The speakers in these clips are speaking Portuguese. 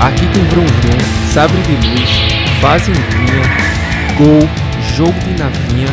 Aqui tem Vrum Vrum, Sabre de Luz, Fazendinha, Gol, Jogo de Navinha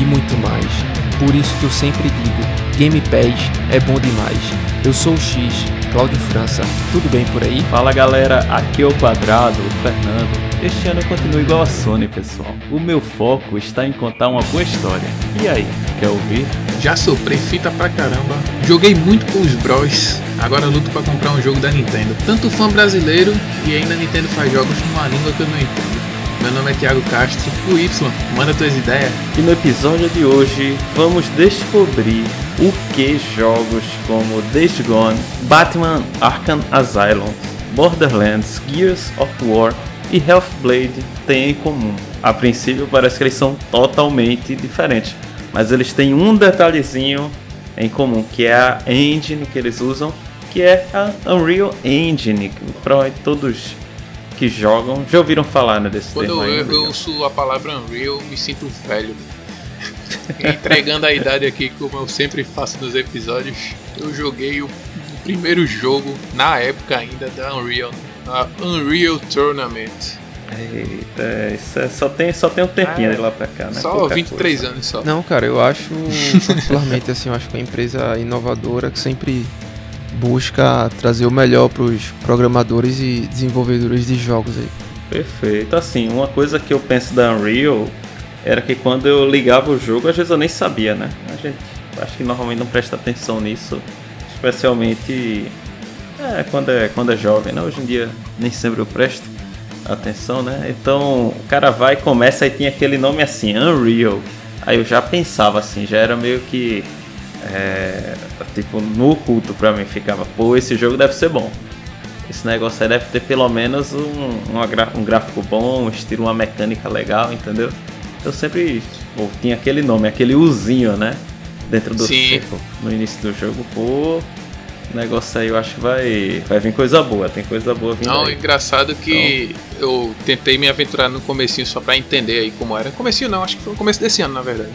e muito mais. Por isso que eu sempre digo, Game Pass é bom demais. Eu sou o X, Cláudio França, tudo bem por aí? Fala galera, aqui é o Quadrado, o Fernando. Este ano eu continuo igual a Sony, pessoal. O meu foco está em contar uma boa história. E aí, quer ouvir? Já soprei fita pra caramba. Joguei muito com os bros. Agora luto para comprar um jogo da Nintendo. Tanto fã brasileiro e ainda a Nintendo faz jogos numa língua que eu não entendo. Meu nome é Thiago Castro, o Y, manda tuas ideias. E no episódio de hoje vamos descobrir o que jogos como Days Gone, Batman Arkham Asylum, Borderlands, Gears of War e Healthblade têm em comum. A princípio parece que eles são totalmente diferentes, mas eles têm um detalhezinho em comum, que é a engine que eles usam, que é a Unreal Engine, para todos que jogam já ouviram falar né, desse Quando termo aí, eu, eu uso a palavra Unreal, me sinto velho. Entregando a idade aqui, como eu sempre faço nos episódios, eu joguei o, o primeiro jogo, na época ainda, da Unreal, a Unreal Tournament. Eita, isso é- só, tem, só tem um tempinho Ah, de lá pra cá, né? Só Pouca 23 coisa. anos só. Não, cara, eu acho, particularmente assim, eu acho que é uma empresa inovadora que sempre busca trazer o melhor para os programadores e desenvolvedores de jogos aí. Perfeito. Assim, uma coisa que eu penso da Unreal era que quando eu ligava o jogo, às vezes eu nem sabia, né? A gente acho que normalmente não presta atenção nisso, especialmente é, quando, é, quando é jovem, né? Hoje em dia nem sempre eu presto atenção, né? Então o cara vai e começa e tinha aquele nome assim, Unreal. Aí eu já pensava assim, já era meio que é, tipo no culto pra mim ficava, pô, esse jogo deve ser bom. Esse negócio aí deve ter pelo menos um, gra- um gráfico bom, um estilo, uma mecânica legal, entendeu? Eu sempre pô, tinha aquele nome, aquele uzinho, né? Dentro do círculo, no início do jogo, pô. O negócio aí eu acho que vai, vai vir coisa boa, tem coisa boa vindo Não, aí. engraçado que eu tentei me aventurar no comecinho só pra entender aí como era. Comecinho não, acho que foi no começo desse ano, na verdade.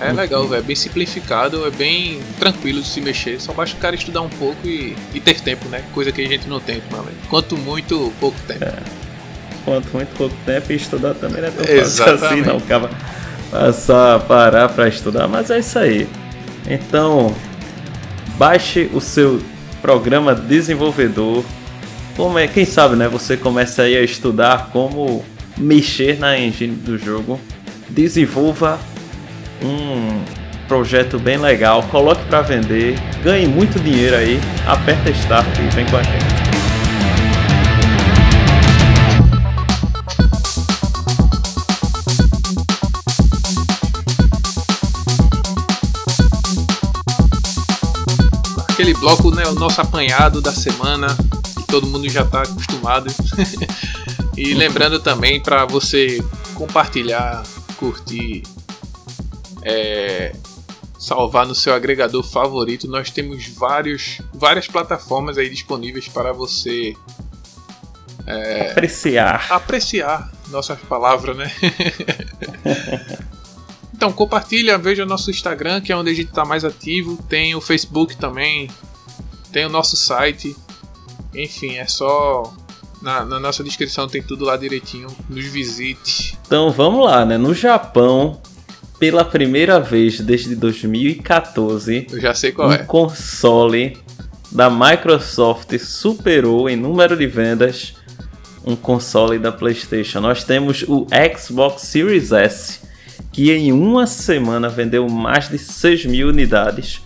É legal, velho. É bem simplificado, é bem tranquilo de se mexer. Só basta o cara estudar um pouco e, e ter tempo, né? Coisa que a gente não tem ultimamente. Quanto muito, pouco tempo. Quanto muito pouco tempo e estudar também não é tão fácil Exatamente. assim, não. Acaba passar, parar pra estudar, mas é isso aí. Então, baixe o seu programa desenvolvedor. Como é, quem sabe, né? Você começa aí a estudar como mexer na engine do jogo. Desenvolva um projeto bem legal, coloque para vender, ganhe muito dinheiro aí, aperta Start e vem com a gente. Aquele bloco, né? O nosso apanhado da semana. Que todo mundo já tá acostumado. e lembrando também para você compartilhar, curtir, é, salvar no seu agregador favorito. Nós temos vários, várias plataformas aí disponíveis para você Apreciar. apreciar nossas palavras, né? então compartilha, veja nosso Instagram, que é onde a gente está mais ativo. Tem o Facebook também, tem o nosso site. Enfim, é só na, na nossa descrição tem tudo lá direitinho. Nos visite. Então vamos lá, né? No Japão, pela primeira vez desde 2014, Eu já sei qual um é. console da Microsoft superou em número de vendas um console da PlayStation. Nós temos o Xbox Series S, que em uma semana vendeu mais de 6 mil unidades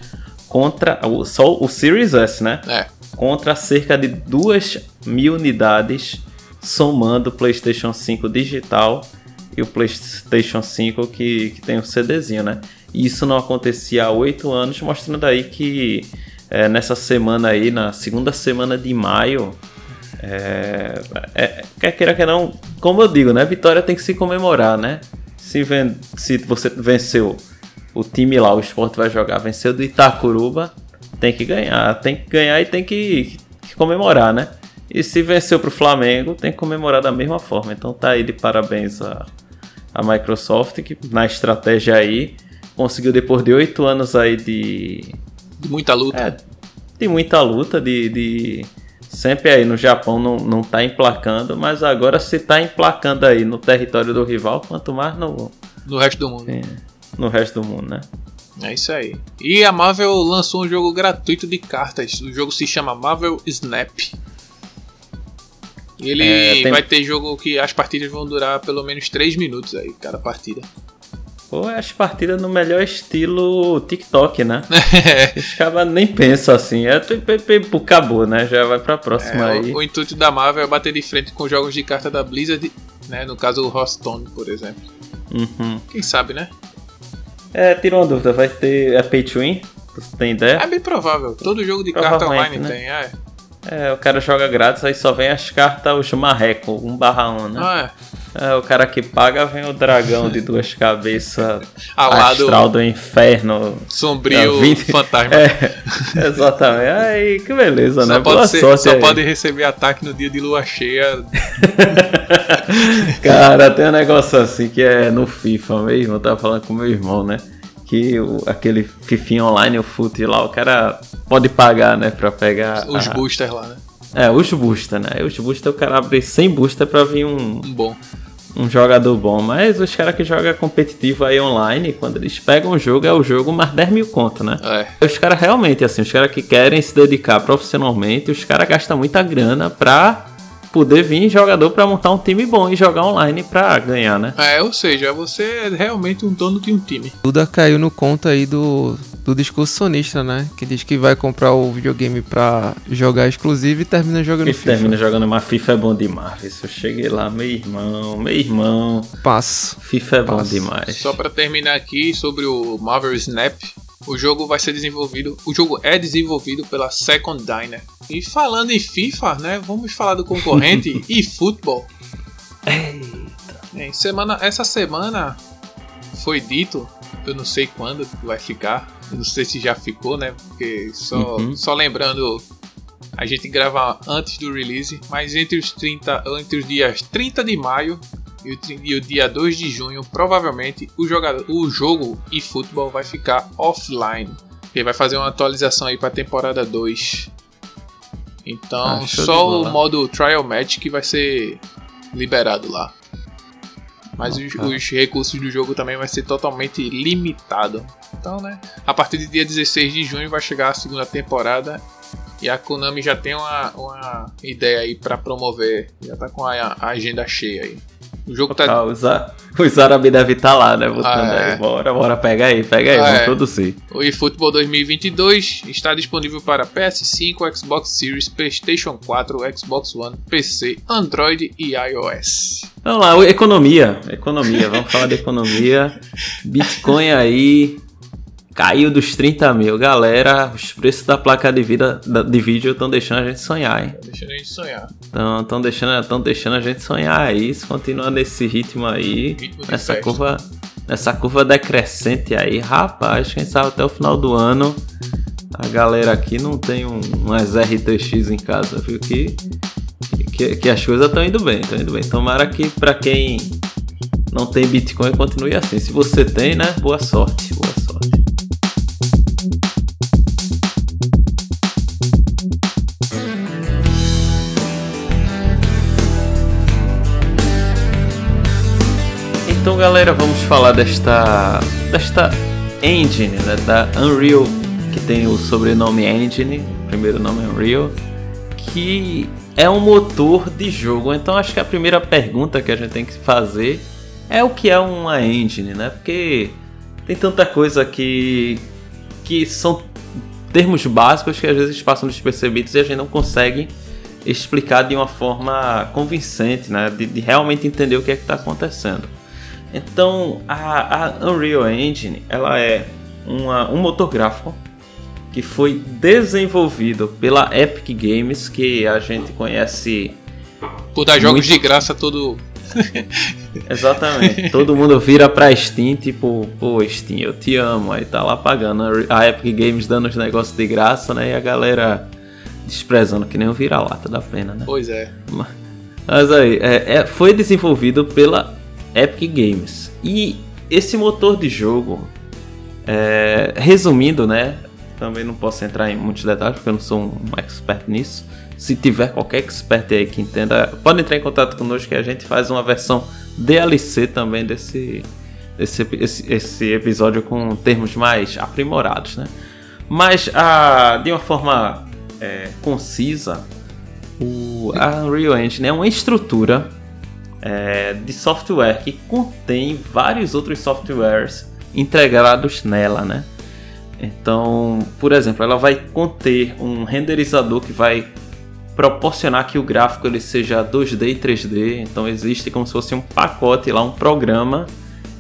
contra o- só o Series S, né? É, contra cerca de 2 mil unidades, somando o PlayStation 5 digital e o PlayStation 5 que, que tem o CDzinho, né? E Isso não acontecia há 8 anos, mostrando aí que é, nessa semana aí, na segunda semana de maio, é, é, quer queira que não, como eu digo, né? Vitória tem que se comemorar, né? Se, ven- se você venceu o time lá, o esporte vai jogar, venceu do Itacuruba, tem que ganhar, tem que ganhar e tem que, que comemorar, né? E se venceu pro Flamengo, tem que comemorar da mesma forma. Então tá aí de parabéns a, a Microsoft, que na estratégia aí conseguiu depois de oito anos aí de, de muita luta. é, de muita luta, de, de Sempre aí no Japão não, não tá emplacando, mas agora se tá emplacando aí no território do rival, quanto mais no, No resto do mundo. é, no resto do mundo, né? É isso aí. E a Marvel lançou um jogo gratuito de cartas. O jogo se chama Marvel Snap. E ele É, tem- vai ter jogo que as partidas vão durar pelo menos 3 minutos aí, cada partida. É as partidas no melhor estilo TikTok, né? Os caras nem pensam assim, é acabou, né? Já vai pra próxima É, aí. o, o intuito da Marvel é bater de frente com jogos de carta da Blizzard, né? No caso o Hearthstone, por exemplo. Uhum. Quem sabe, né? É, tira uma dúvida, vai ter a Pay to Win? Tu tem ideia? É bem provável. Todo jogo de carta online né? tem, é. É, o cara joga grátis, aí só vem as cartas, o marreco, 1 barra 1, né? Ah, É, o cara que paga vem o dragão de duas cabeças Alado. astral do inferno. é. Sombrio É, 20 fantasma. É, exatamente. Aí, que beleza, Só, né? pode, Boa ser- sorte só aí. pode receber ataque no dia de lua cheia. Cara, tem um negócio assim que é no FIFA mesmo, eu tava falando com meu irmão, né? Que o, aquele fifinho online, o fute lá, o cara pode pagar, né? Pra pegar. Os a- boosters lá, né? É, os booster, né? Os booster o cara abre 100 booster pra vir um, Um bom. um jogador bom. Mas os caras que jogam competitivo aí online, quando eles pegam o jogo, é o jogo mais 10 mil conto, né? É. Os caras realmente, assim, os caras que querem se dedicar profissionalmente, os caras gastam muita grana pra poder vir jogador pra montar um time bom e jogar online pra ganhar, né? É, ou seja, você é realmente um dono de um time. Duda caiu no conto aí do, do discurso sonista, né? Que diz que vai comprar o videogame pra jogar exclusivo e termina jogando E FIFA. termina jogando uma FIFA é bom demais. Se eu cheguei lá, meu irmão, meu irmão, Passo. FIFA é bom Passa. demais. Só pra terminar aqui sobre o Marvel Snap, o jogo vai ser desenvolvido, o jogo é desenvolvido pela Second Diner. E falando em FIFA, né, vamos falar do concorrente e futebol. Eita. semana, essa semana foi dito, eu não sei quando vai ficar, eu não sei se já ficou, né, porque só, Uhum. só lembrando a gente grava antes do release, mas entre os 30, entre os dias 30 de maio e o, dia 2 de junho, provavelmente o, jogador, o jogo e futebol vai ficar offline. Ele vai fazer uma atualização aí para a temporada 2. Então, Ah, só o modo Trial Match que vai ser liberado lá. Mas os, os recursos do jogo também vai ser totalmente limitado. Então, né? A partir do dia 16 de junho vai chegar a segunda temporada e a Konami já tem uma, uma ideia aí pra promover. Já tá com a, a agenda cheia aí. O jogo tá. Ah, os, os árabes devem estar lá, né? Botando Ah, é. aí. Bora, bora, pega aí, pega aí, Ah, vamos é. produzir. O eFootball 2022 está disponível para PS5, Xbox Series, PlayStation 4, Xbox One, PC, Android e iOS. Vamos lá, economia. Economia, vamos falar de economia. Bitcoin aí caiu dos 30 mil. Galera, os preços da placa de, vida, da- de vídeo estão deixando a gente sonhar, hein? Deixando a gente sonhar. Estão deixando, tão deixando a gente sonhar aí. Se continuar nesse ritmo aí, Ritmo nessa festa. curva, nessa curva decrescente aí, rapaz, quem sabe até o final do ano a galera aqui não tem um, umas RTX em casa, viu? Que, que, que as coisas estão indo bem, estão indo bem. Tomara que pra quem não tem Bitcoin continue assim. Se você tem, né? Boa sorte, boa sorte. Então, galera, vamos falar desta desta engine, né, da Unreal, que tem o sobrenome Engine, o primeiro nome é Unreal, que é um motor de jogo. Então, acho que a primeira pergunta que a gente tem que fazer é o que é uma engine, né? Porque tem tanta coisa que que são termos básicos que às vezes passam despercebidos e a gente não consegue explicar de uma forma convincente, né? De, de realmente entender o que é que está acontecendo. Então, a, a Unreal Engine, ela é uma, um motor gráfico que foi desenvolvido pela Epic Games, que a gente conhece Por dar jogos Muito- de graça todo. Exatamente. Todo mundo vira pra Steam, tipo, pô, Steam, eu te amo. Aí tá lá pagando. A Epic Games dando os negócios de graça, né? E a galera desprezando que nem um vira-lata da pena, né? Pois é. Mas aí, é, é- foi desenvolvido pela Epic Games. E esse motor de jogo, é, resumindo, né? também não posso entrar em muitos detalhes porque eu não sou um expert nisso. Se tiver qualquer expert aí que entenda, pode entrar em contato conosco que a gente faz uma versão DLC também desse, desse esse, esse episódio com termos mais aprimorados, né? Mas a, de uma forma é, concisa, o, Unreal Engine é uma estrutura é, de software que contém vários outros softwares integrados nela, né? Então, por exemplo, ela vai conter um renderizador que vai proporcionar que o gráfico ele seja 2D e 3D. Então existe como se fosse um pacote lá, um programa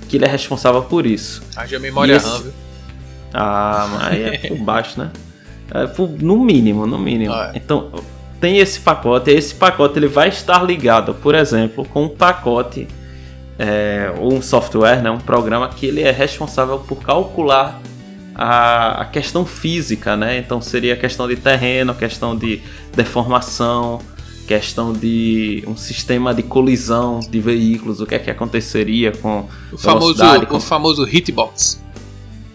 que ele é responsável por isso. Haja memória esse... RAM, viu? Ah, mas aí é por baixo, né? É por... no mínimo, no mínimo. Ah, é. Então tem esse pacote, esse pacote ele vai estar ligado, por exemplo, com um pacote é, ou um software, né, um programa que ele é responsável por calcular a, a, questão física, né? Então seria a questão de terreno, questão de deformação, questão de um sistema de colisão de veículos, o que é que aconteceria com o famoso com... o famoso hitbox.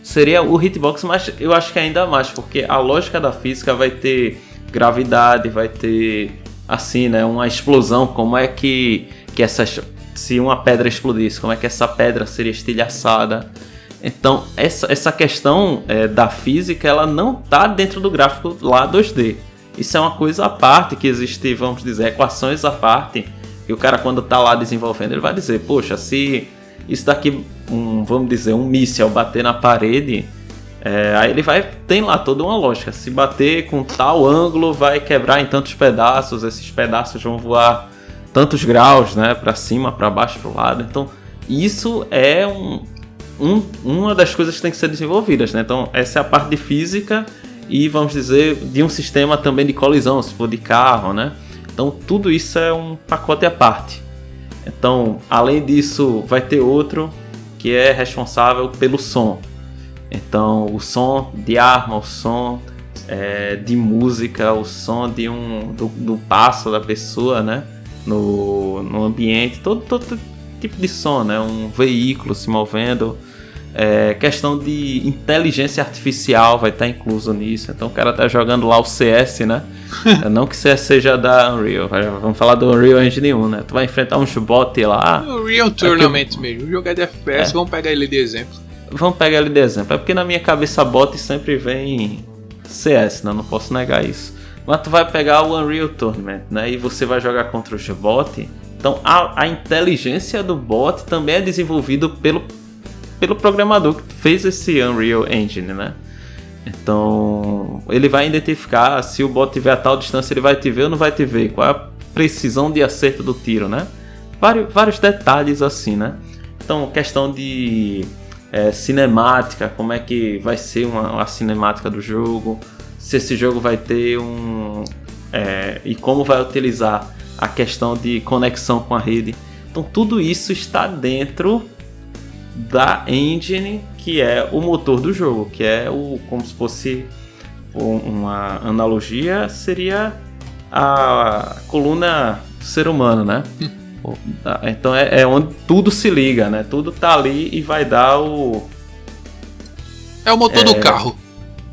Seria o hitbox, mas eu acho que ainda mais, porque a lógica da física vai ter gravidade, vai ter assim, né, uma explosão, como é que que essas se uma pedra explodisse, como é que essa pedra seria estilhaçada? Então, essa, essa questão é, da física, ela não está dentro do gráfico lá 2D. Isso é uma coisa à parte, que existe, vamos dizer, equações à parte. E o cara, quando está lá desenvolvendo, ele vai dizer, poxa, se isso daqui, um, vamos dizer, um míssel bater na parede, é, aí ele vai, tem lá toda uma lógica. Se bater com tal ângulo, vai quebrar em tantos pedaços, esses pedaços vão voar tantos graus, né, para cima, para baixo, para o lado. Então, isso é um, um, uma das coisas que tem que ser desenvolvidas, né? Então, essa é a parte de física e, vamos dizer, de um sistema também de colisão, se for de carro, né? Então, tudo isso é um pacote à parte. Então, além disso, vai ter outro que é responsável pelo som. Então, o som de arma, o som é, de música, o som de um do, do passo da pessoa, né? No, no ambiente, todo, todo tipo de som, né? Um veículo se movendo, é, questão de inteligência artificial vai estar incluso nisso. Então o cara tá jogando lá o CS, né? Não que o CS seja da Unreal. Vamos falar do Unreal Engine 1, né? Tu vai enfrentar um bot lá. O Real Tournament é mesmo. Jogar de FPS, é. vamos pegar ele de exemplo. Vamos pegar ele de exemplo. É porque na minha cabeça bot sempre vem CS, né? Não posso negar isso. Mas tu vai pegar o Unreal Tournament, né? E você vai jogar contra o bot. Então a, a inteligência do bot também é desenvolvido pelo pelo programador que fez esse Unreal Engine, né? Então, ele vai identificar se o bot tiver a tal distância, ele vai te ver ou não vai te ver, qual é a precisão de acerto do tiro, né? Vários, vários detalhes assim, né? Então, questão de é, cinemática, como é que vai ser uma, cinemática do jogo, se esse jogo vai ter um. É, e como vai utilizar a questão de conexão com a rede. Então, tudo isso está dentro da engine que é o motor do jogo, que é o como se fosse uma analogia seria a coluna do ser humano, né? então é, é, onde tudo se liga, né? Tudo tá ali e vai dar o é o motor é, do carro.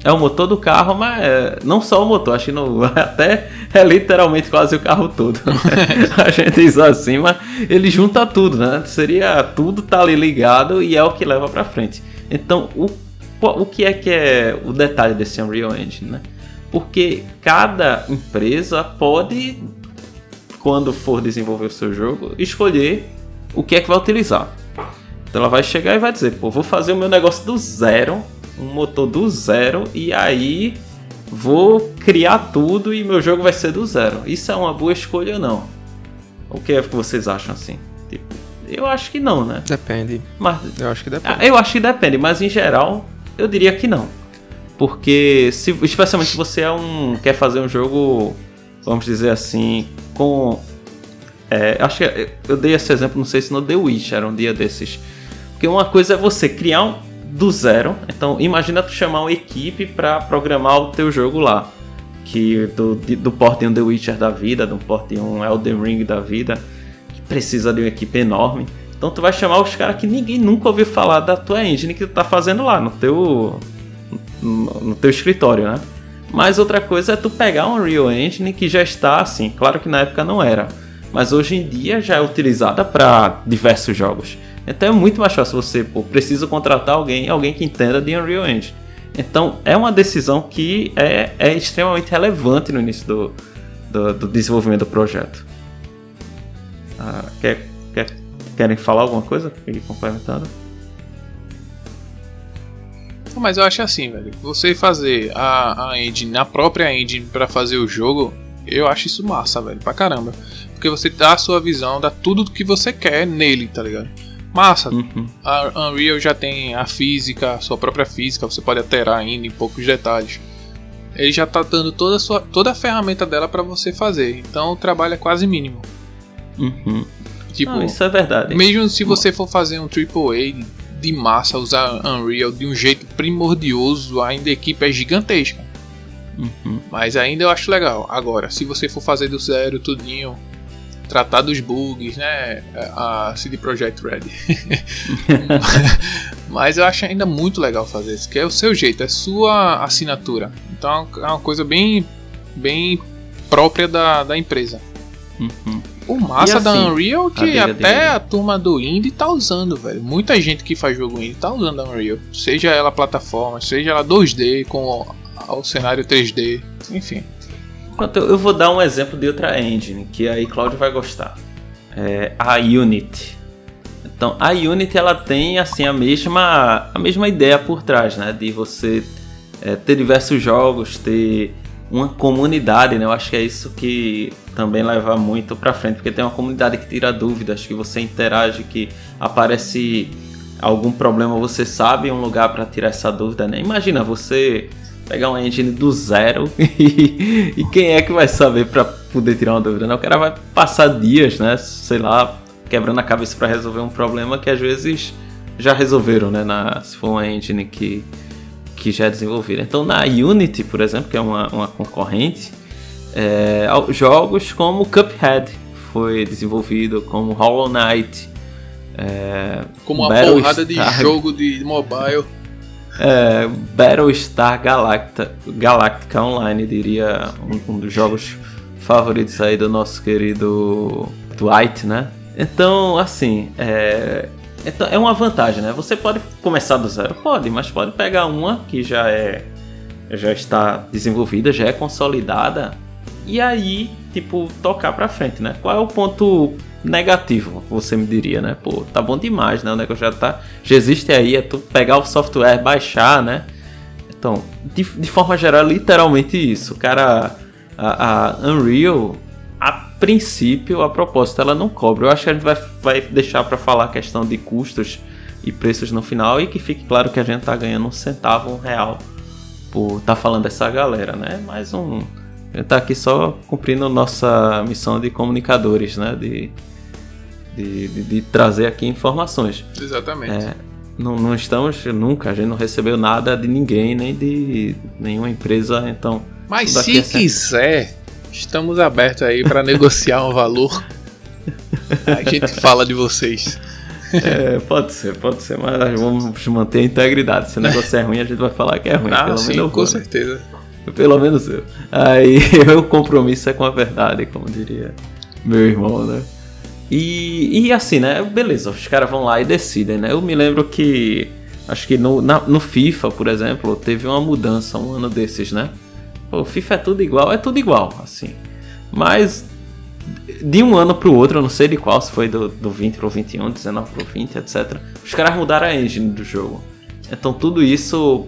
É o motor do carro, mas é, não só o motor, acho que no, até é literalmente quase o carro todo. Né? a gente diz assim, mas ele junta tudo, né? Seria tudo tá ali ligado e é o que leva para frente. Então, o, o que é que é o detalhe desse Unreal Engine, né? Porque cada empresa pode, quando for desenvolver o seu jogo, escolher o que é que vai utilizar. Então ela vai chegar e vai dizer, pô, vou fazer o meu negócio do zero um motor do zero e aí vou criar tudo e meu jogo vai ser do zero. Isso é uma boa escolha ou não? O que é que vocês acham assim? Tipo, eu acho que não, né? Depende. Mas eu acho que depende. Ah, eu acho que depende, mas em geral eu diria que não. Porque se, especialmente se você é um quer fazer um jogo, vamos dizer assim, com é, acho que eu dei esse exemplo, não sei se no The Witcher, um dia desses. Porque uma coisa é você criar um, do zero. Então, imagina tu chamar uma equipe para programar o teu jogo lá. Que do, do porte The Witcher da vida, do porte Elden Ring da vida, que precisa de uma equipe enorme. Então tu vai chamar os caras que ninguém nunca ouviu falar da tua engine que tu tá fazendo lá no teu no, no teu escritório, né? Mas outra coisa é tu pegar um Unreal Engine que já está assim, claro que na época não era, mas hoje em dia já é utilizada para diversos jogos. Então é muito mais fácil você, pô, precisa contratar alguém, alguém que entenda de Unreal Engine. Então é uma decisão que é, é extremamente relevante no início do, do, do desenvolvimento do projeto. Ah, quer, quer, querem falar alguma coisa? Ir complementando? Mas eu acho assim, velho. Você fazer a, a engine, a própria engine para fazer o jogo, eu acho isso massa, velho, pra caramba. Porque você dá a sua visão, dá tudo que você quer nele, tá ligado? Massa. Uhum. A Unreal já tem a física, a sua própria física, você pode alterar ainda em poucos detalhes. Ele já tá dando toda a, sua, toda a ferramenta dela para você fazer. Então o trabalho é quase mínimo. Uhum. Tipo, Não, isso é verdade. Mesmo se você for fazer um AAA de massa, usar Unreal de um jeito primordioso, ainda a equipe é gigantesca. Uhum. Mas ainda eu acho legal. Agora, se você for fazer do zero tudinho, tratar dos bugs, né? A CD Projekt Red. Mas eu acho ainda muito legal fazer isso, que é o seu jeito, é sua assinatura. Então é uma coisa bem, bem própria da, da empresa. Uhum. O massa assim, da Unreal que a até a turma do Indie tá usando, velho. Muita gente que faz jogo Indie tá usando a Unreal. Seja ela plataforma, seja ela 2D com o cenário 3D, enfim. Eu vou dar um exemplo de outra engine que aí Claudio vai gostar. É a Unity. Então, a Unity ela tem assim a mesma a mesma ideia por trás, né, de você é, ter diversos jogos, ter uma comunidade, né? Eu acho que é isso que também leva muito para frente, porque tem uma comunidade que tira dúvidas, que você interage, que aparece algum problema, você sabe um lugar para tirar essa dúvida, né? Imagina você pegar uma engine do zero e, e quem é que vai saber para poder tirar uma dúvida, né? O cara vai passar dias, né? Sei lá, quebrando a cabeça para resolver um problema que às vezes já resolveram, né? Na, se for uma engine que que já é desenvolvida. Então, na Unity, por exemplo, que é uma, uma concorrente, é, jogos como Cuphead foi desenvolvido, como Hollow Knight, é, como uma Battle porrada Star, de jogo de mobile. É, Battlestar Galacta, Galactica Online, diria um, um, dos jogos favoritos aí do nosso querido Dwight, né? Então, assim, é, é uma vantagem, né? Você pode começar do zero, pode, mas pode pegar uma que já é já está desenvolvida, já é consolidada e aí, tipo, tocar para frente, né? Qual é o ponto negativo, você me diria, né? Pô, tá bom demais, né? O negócio já tá, já existe aí, é tu pegar o software, baixar, né? Então, de, de forma geral, literalmente isso. O cara, a, a Unreal, princípio, a proposta ela não cobra. Eu acho que a gente vai, vai deixar para falar a questão de custos e preços no final e que fique claro que a gente tá ganhando um centavo, um real por estar tá falando dessa galera, né? Mais um. A gente tá aqui só cumprindo nossa missão de comunicadores, né? De, de, de, de trazer aqui informações. Exatamente. É, não, não estamos nunca, a gente não recebeu nada de ninguém, nem de nenhuma empresa, então. Mas se é sempre... quiser Estamos abertos aí para negociar um valor. A gente fala de vocês. É, pode ser, pode ser, mas vamos manter a integridade. Se o negócio é ruim, a gente vai falar que é ruim. Ah, pelo sim, menos com vou, né? certeza. Né? Pelo menos eu. Aí o compromisso é com a verdade, como diria meu irmão, né? E, e assim, né? Beleza, os caras vão lá e decidem, né? Eu me lembro que. Acho que no, na, no FIFA, por exemplo, teve uma mudança um ano desses, né? Pô, FIFA é tudo igual, é tudo igual, assim. Mas de um ano pro outro, eu não sei de qual, se foi do, do 20 pro 21, 19 pro 20, etc. Os caras mudaram a engine do jogo. Então tudo isso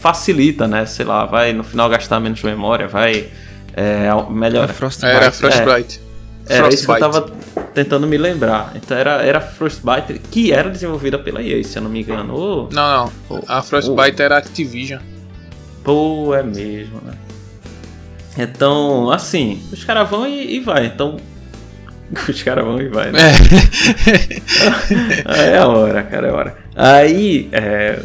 facilita, né? Sei lá, vai no final gastar menos memória, vai é, melhorar. Frostbite. Era Frostbite. É, era isso que eu tava tentando me lembrar. Então era, era Frostbite, que era desenvolvida pela EA, se eu não me engano. Oh, não, não. Oh, a Frostbite oh. era Activision. Pô, é mesmo, né? Então, assim, os caras vão e, e vai. Então, os caras vão e vai, né? É. é a hora, cara, é a hora. Aí, é,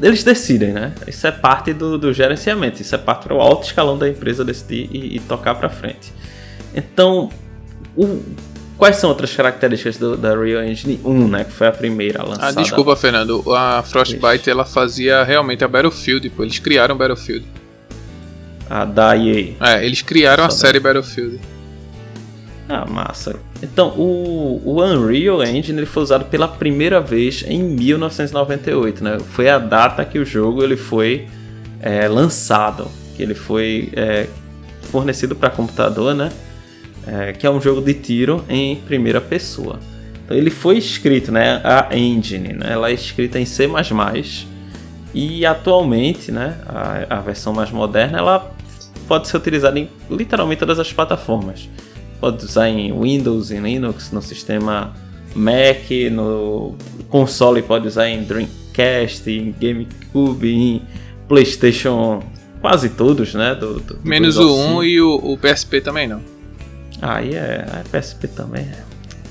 eles decidem, né? Isso é parte do, do gerenciamento, isso é parte do alto escalão da empresa decidir e, e tocar para frente. Então, o, Quais são outras características do, da Real Engine 1, né? Que foi a primeira lançada. Ah, desculpa, Fernando. A Frostbite ela fazia realmente a Battlefield, pô. Eles criaram Battlefield. A da EA. É, eles criaram a série Battlefield. Ah, massa. Então, o, o Unreal Engine ele foi usado pela primeira vez em 1998, né? Foi a data que o jogo ele foi é, lançado, que ele foi é, fornecido para computador, né? É, que é um jogo de tiro em primeira pessoa. Então, ele foi escrito, né? A engine, né? Ela é escrita em C++ e atualmente, né? A, a versão mais moderna, ela pode ser utilizada em literalmente todas as plataformas pode usar em Windows, em Linux, no sistema Mac, no console pode usar em Dreamcast, em GameCube, em PlayStation, quase todos, né? Do, do Menos o 1 e o, o, PSP também não. Aí é, a PSP também é.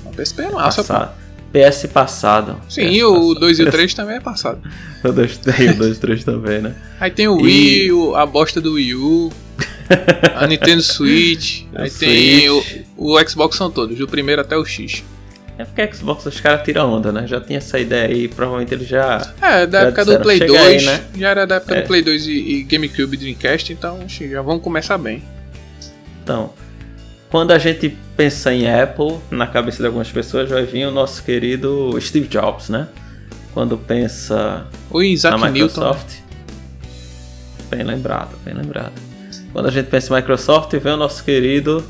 O PSP é massa, passado. PS passado. Sim, PS o 2 e o 3 também é passado. o 2 e o 2 e 3 também, né? Aí tem o Wii, e... a bosta do Wii U. A Nintendo Switch, aí Switch. tem o, o Xbox são todos, do primeiro até o X. É porque a Xbox os caras tiram onda, né? Já tinha essa ideia aí, provavelmente eles já. É, da época disseram, do Play 2, aí, né? já era da época é. do Play 2 e, e GameCube Dreamcast, então já vão começar bem. Então, quando a gente pensa em Apple, na cabeça de algumas pessoas vai vir o nosso querido Steve Jobs, né? Quando pensa o Isaac na Microsoft. Newton. Bem lembrado, bem lembrado. Quando a gente pensa em Microsoft, vem o nosso querido.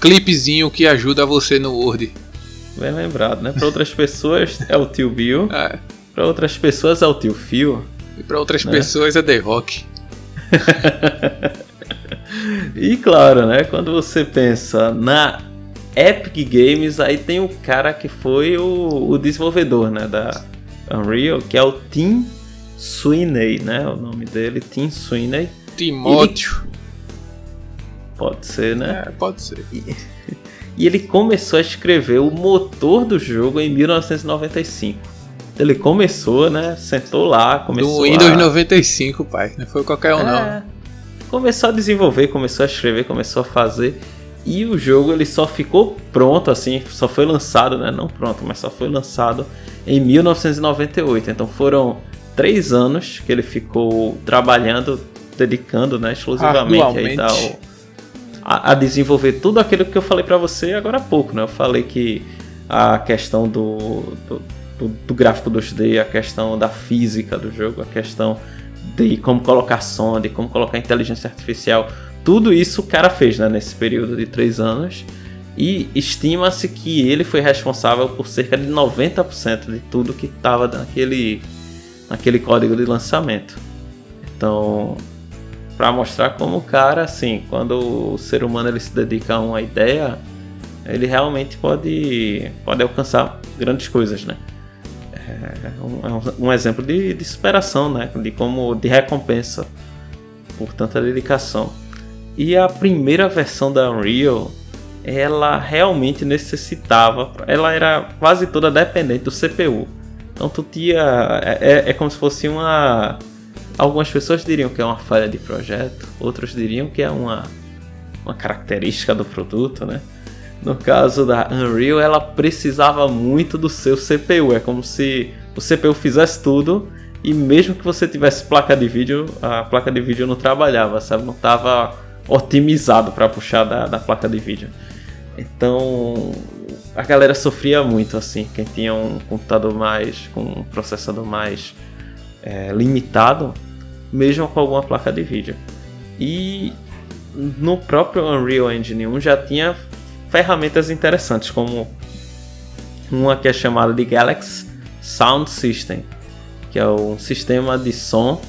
Clipezinho que ajuda você no Word. Bem lembrado, né? Para outras pessoas é o tio Bill. É. Para outras pessoas é o tio Phil. E para outras né? pessoas é The Rock. e claro, né? Quando você pensa na Epic Games, aí tem o cara que foi o, o desenvolvedor, né? Da Unreal, que é o Tim Sweeney, né? O nome dele, Tim Sweeney. Timóteo. Ele... Pode ser, né? É, pode ser. E... e ele começou a escrever o motor do jogo em 1995. Ele começou, né? Sentou lá, começou. Do Windows a... 95, pai. Não foi qualquer um, é... não. Começou a desenvolver, começou a escrever, começou a fazer. E o jogo ele só ficou pronto, assim, só foi lançado, né? Não pronto, mas só foi lançado em 1998. Então foram três anos que ele ficou trabalhando dedicando né, exclusivamente aí, tal, a, a, desenvolver tudo aquilo que eu falei para você agora há pouco. Né? Eu falei que a questão do, do, do, do gráfico 2D, a questão da física do jogo, a questão de como colocar som, de como colocar inteligência artificial, tudo isso o cara fez né, nesse período de três anos. E estima-se que ele foi responsável por cerca de 90% de tudo que estava naquele, naquele código de lançamento. Então, para mostrar como o cara, assim, quando o ser humano ele se dedica a uma ideia, ele realmente pode, pode alcançar grandes coisas, né? É um, é um exemplo de, de superação, né? De como de recompensa por tanta dedicação. E a primeira versão da Unreal, ela realmente necessitava, ela era quase toda dependente do CPU. Então tu tinha, é, é, é como se fosse uma Algumas pessoas diriam que é uma falha de projeto, outros diriam que é uma, uma característica do produto, né? No caso da Unreal, ela precisava muito do seu CPU. É como se o CPU fizesse tudo e mesmo que você tivesse placa de vídeo, a placa de vídeo não trabalhava, sabe? Não estava otimizado para puxar da, da placa de vídeo. Então a galera sofria muito assim. Quem tinha um computador mais com um processador mais é, limitado mesmo com alguma placa de vídeo. E no próprio Unreal Engine 1 já tinha ferramentas interessantes, como uma que é chamada de Galaxy Sound System, que é um sistema de som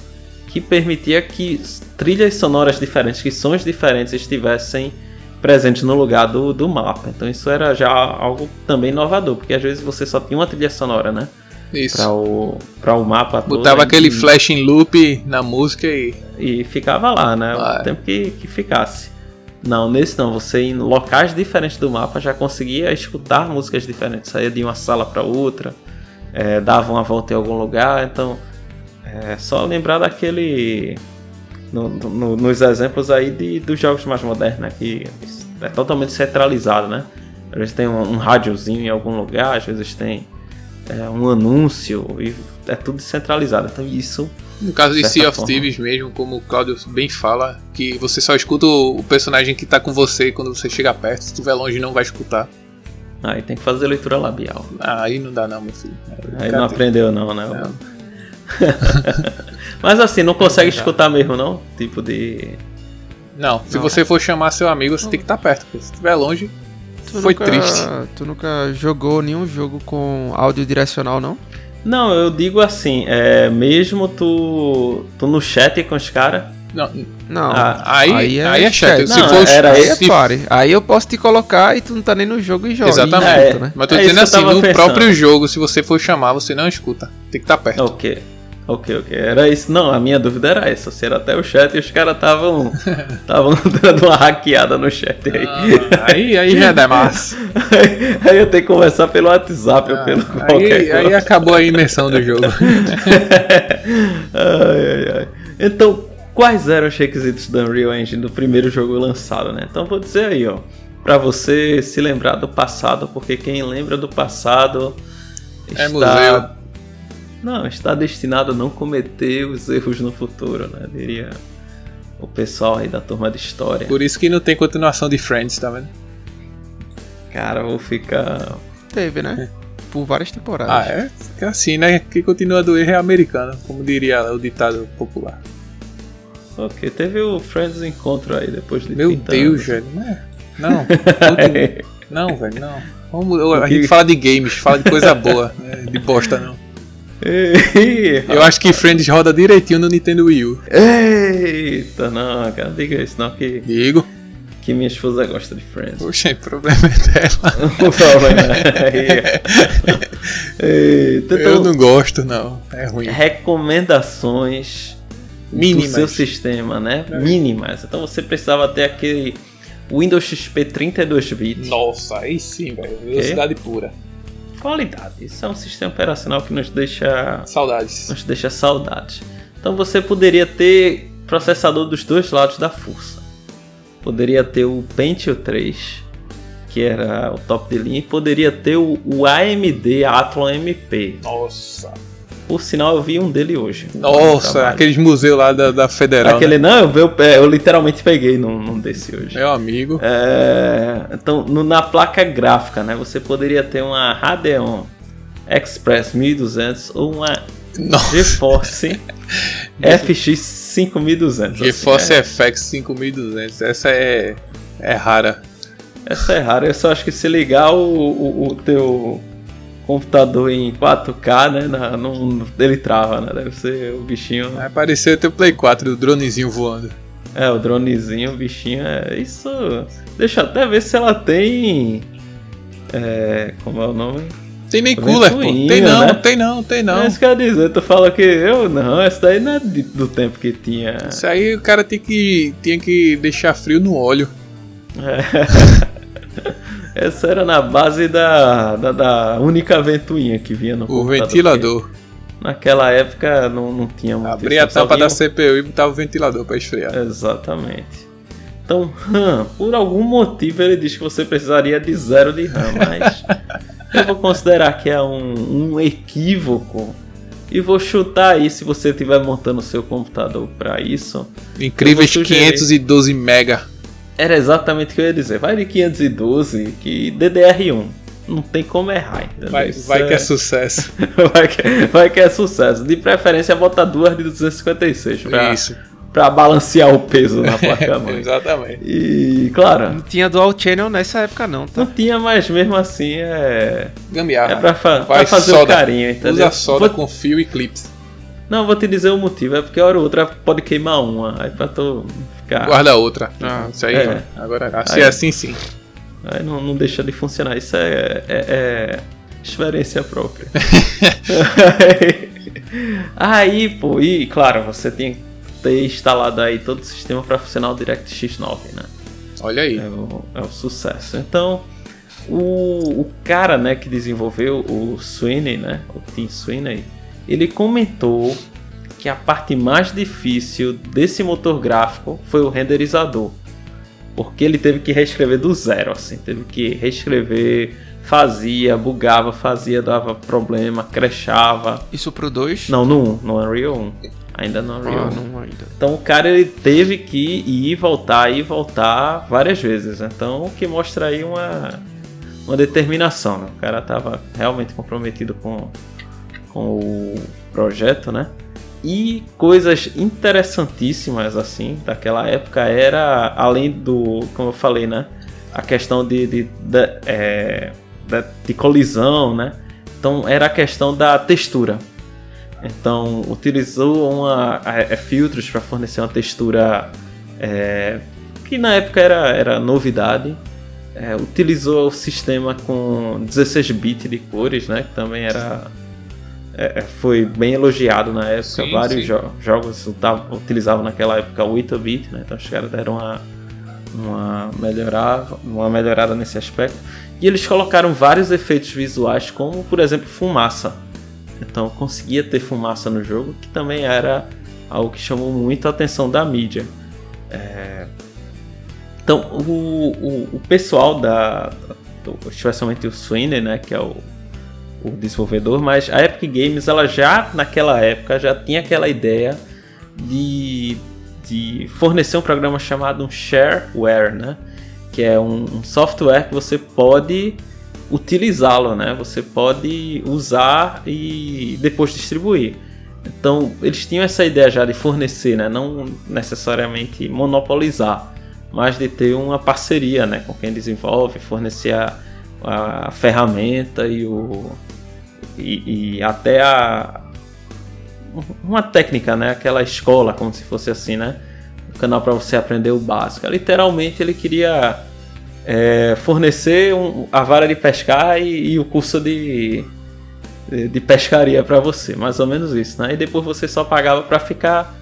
que permitia que trilhas sonoras diferentes, que sons diferentes estivessem presentes no lugar do, do mapa. Então isso era já algo também inovador, porque às vezes você só tinha uma trilha sonora, né? Isso. Pra o, pra o mapa Botava aquele e, flash em loop na música e. E ficava lá, né? Ah, o tempo que, que ficasse. Não, nesse não. Você em locais diferentes do mapa já conseguia escutar músicas diferentes. Saía de uma sala para outra, é, dava uma volta em algum lugar. Então, é só lembrar daquele. No, no, nos exemplos aí de, dos jogos mais modernos, né? Que é totalmente centralizado, né? Às vezes tem um, um rádiozinho em algum lugar, às vezes tem é, um anúncio, e é tudo descentralizado. Então isso. No caso de Sea of forma. Thieves mesmo, como o Claudio bem fala, que você só escuta o personagem que tá com você quando você chega perto. Se estiver longe, não vai escutar. Aí tem que fazer leitura labial. Ah, aí não dá não, meu filho. É, Aí não aprendeu não, né? Não. Mas assim, não consegue escutar mesmo não? Tipo de. Não, se Não. você for chamar seu amigo, você tem que estar perto. porque Se estiver longe, Tu foi nunca- triste. Tu nunca jogou nenhum jogo com áudio direcional, não? Não, eu digo assim, é, mesmo tu, tu no chat com os caras. Não, Não. Ah, aí, aí é, chato. Se Não, for era Aí se- é pare. Aí eu posso te colocar e tu não tá nem no jogo e joga. Exatamente. e escuta, É. né? Mas tô É dizendo assim, no pensando. próprio jogo, se você for chamar, você não escuta. Tem que estar perto. Ok. Ok, ok. Era isso. Não, a minha dúvida era essa. Se era até o chat e os caras estavam. Estavam dando uma hackeada no chat aí. Ah, aí, aí já dá massa. aí eu tenho que conversar pelo WhatsApp ou pelo qualquer Ah, Aí, aí coisa. acabou a imersão do jogo. ai, ai, ai. Então, quais eram os requisitos da Unreal Engine do primeiro jogo lançado, né? Então vou dizer aí, ó. Pra você se lembrar do passado, porque quem lembra do passado É museu. Não, está destinado a não cometer os erros no futuro, né? Diria o pessoal aí da turma de história. Por isso que não tem continuação de Friends, tá vendo? Cara, eu vou ficar. Teve, né? Por várias temporadas. Ah, é? Fica assim, né? Quem continua do erro é americano, como diria o ditado popular. Ok, teve o Friends Encontro aí depois de Meu 30 Deus, anos. velho. Não, é? não, não, velho, não. Vamos, a gente fala de games, fala de coisa boa, né? de bosta não. Ei, Eu acho que Friends roda direitinho no Nintendo Wii U. Eita, não, cara, diga isso não, que, Digo, que minha esposa gosta de Friends. poxa, o problema é dela. o problema é. Eita, Eu então, não gosto, não. É ruim. recomendações Mínimas. do seu sistema, né? É. Mínimas. Então você precisava ter aquele Windows XP 32 bits. Nossa, aí sim, velho. Velocidade pura. Qualidade. Isso é um sistema operacional que nos deixa Saudades. nos deixa saudades. Então você poderia ter processador dos dois lados da força. Poderia ter o Pentium 3, que era o top de linha, e poderia ter o, o AMD Athlon MP. Nossa. Por sinal, eu vi um dele hoje. Nossa, aqueles museus lá da, da Federal. Aquele né? não, eu, o- é, eu literalmente peguei num, num desse hoje. Meu amigo. É, então, no- na placa gráfica, né, você poderia ter uma Radeon Express 1200 ou uma Nossa. GeForce FX 5200. GeForce assim, FX 5200. Essa é, é rara. é, essa é rara. É só acho que se ligar o, o, o teu computador em 4K, né, na, não, ele trava, né? Deve ser o bichinho. Vai aparecer o teu Play 4, o dronezinho voando. É, o dronezinho, o bichinho é isso. Deixa eu até ver se ela tem. É, como é o nome? Tem nem cooler, pô. Tem não, né? tem não, tem não. É isso que eu ia dizer, tu fala que eu não, essa daí não é do tempo que tinha. Isso aí o cara tem que, tinha que deixar frio no óleo. É. Essa era na base da, da, da única ventoinha que vinha no O ventilador. Naquela época não, não tinha muito Abria a tampa da CPU e botava o ventilador pra esfriar. Exatamente. Então, RAM, por algum motivo ele diz que você precisaria de zero de RAM, mas eu vou considerar que é um, um equívoco e vou chutar aí se você estiver montando o seu computador para isso. Incríveis Eu vou sugerir. 512 mega. Era exatamente o que eu ia dizer. Vai de 512 que DDR1. Não tem como errar, entendeu? Vai, vai que é sucesso. vai, que, vai que é sucesso. De preferência, bota duas de 256 pra, Isso. pra balancear o peso na placa-mãe. Exatamente. E, claro, Não tinha dual channel nessa época não, tá? não tinha, mas mesmo assim é. Gambiarra. É pra, fa- Vai, pra fazer soda. o carinho, entendeu? Usa soda Vou- com fio e clips. Não, vou te dizer o motivo. É porque a hora ou outra pode queimar uma. Aí pra tu ficar. Guarda outra. Ah, Isso aí, é. agora assim, Aí- assim sim. Aí não, não deixa de funcionar. Isso é, é- é experiência própria. aí, pô, e claro, você tem que ter instalado aí todo o sistema para funcionar o DirectX 9, né? Olha aí. É o, é o sucesso. Então, o, o cara, né, que desenvolveu o Sweeney, né, o Tim Sweeney, ele comentou que a parte mais difícil desse motor gráfico foi o renderizador. Porque ele teve que reescrever do zero, assim, teve que reescrever, fazia, bugava, fazia, dava problema, crashava. Isso pro 2? Não, no 1, no Unreal 1. Ainda no Unreal Ah, 1. não ainda. Então o cara ele teve que ir voltar e voltar várias vezes. Então o que mostra aí uma, uma determinação. Né? O cara estava realmente comprometido com, com o projeto, né? E coisas interessantíssimas assim daquela época era além do, como eu falei, né? A questão de, de, da- é, da- de colisão, né? Então era a questão da textura. Então utilizou uma, é, é, filtros para fornecer uma textura é, que na época era, era novidade. É, utilizou o sistema com 16 bits de cores, né? Que também era é, é, foi bem elogiado na época. Sim, Vários sim. jo- jogos utilizavam naquela época 8 bit, né? Então os caras deram uma uma melhorada, uma melhorada nesse aspecto. E eles colocaram vários efeitos visuais, como por exemplo fumaça. Então conseguia ter fumaça no jogo, que também era algo que chamou muito a atenção da mídia. É, Então o, o, o pessoal da, do- especialmente o Sweeney, né, que é o, o desenvolvedor, mas a Epic Games ela já naquela época já tinha aquela ideia de, de fornecer um programa chamado um shareware, né? Que é um, um software que você pode utilizá-lo, né? Você pode usar e depois distribuir. Então eles tinham essa ideia já de fornecer, né? Não necessariamente monopolizar, mas de ter uma parceria, né? Com quem desenvolve, fornecer a, a ferramenta e o e, e até a uma técnica, né? Aquela escola, como se fosse assim, né? Canal para você aprender o básico. Literalmente ele queria é, fornecer um- a vara de pescar e, e o curso de, de, de pescaria para você, mais ou menos isso, né? E depois você só pagava para ficar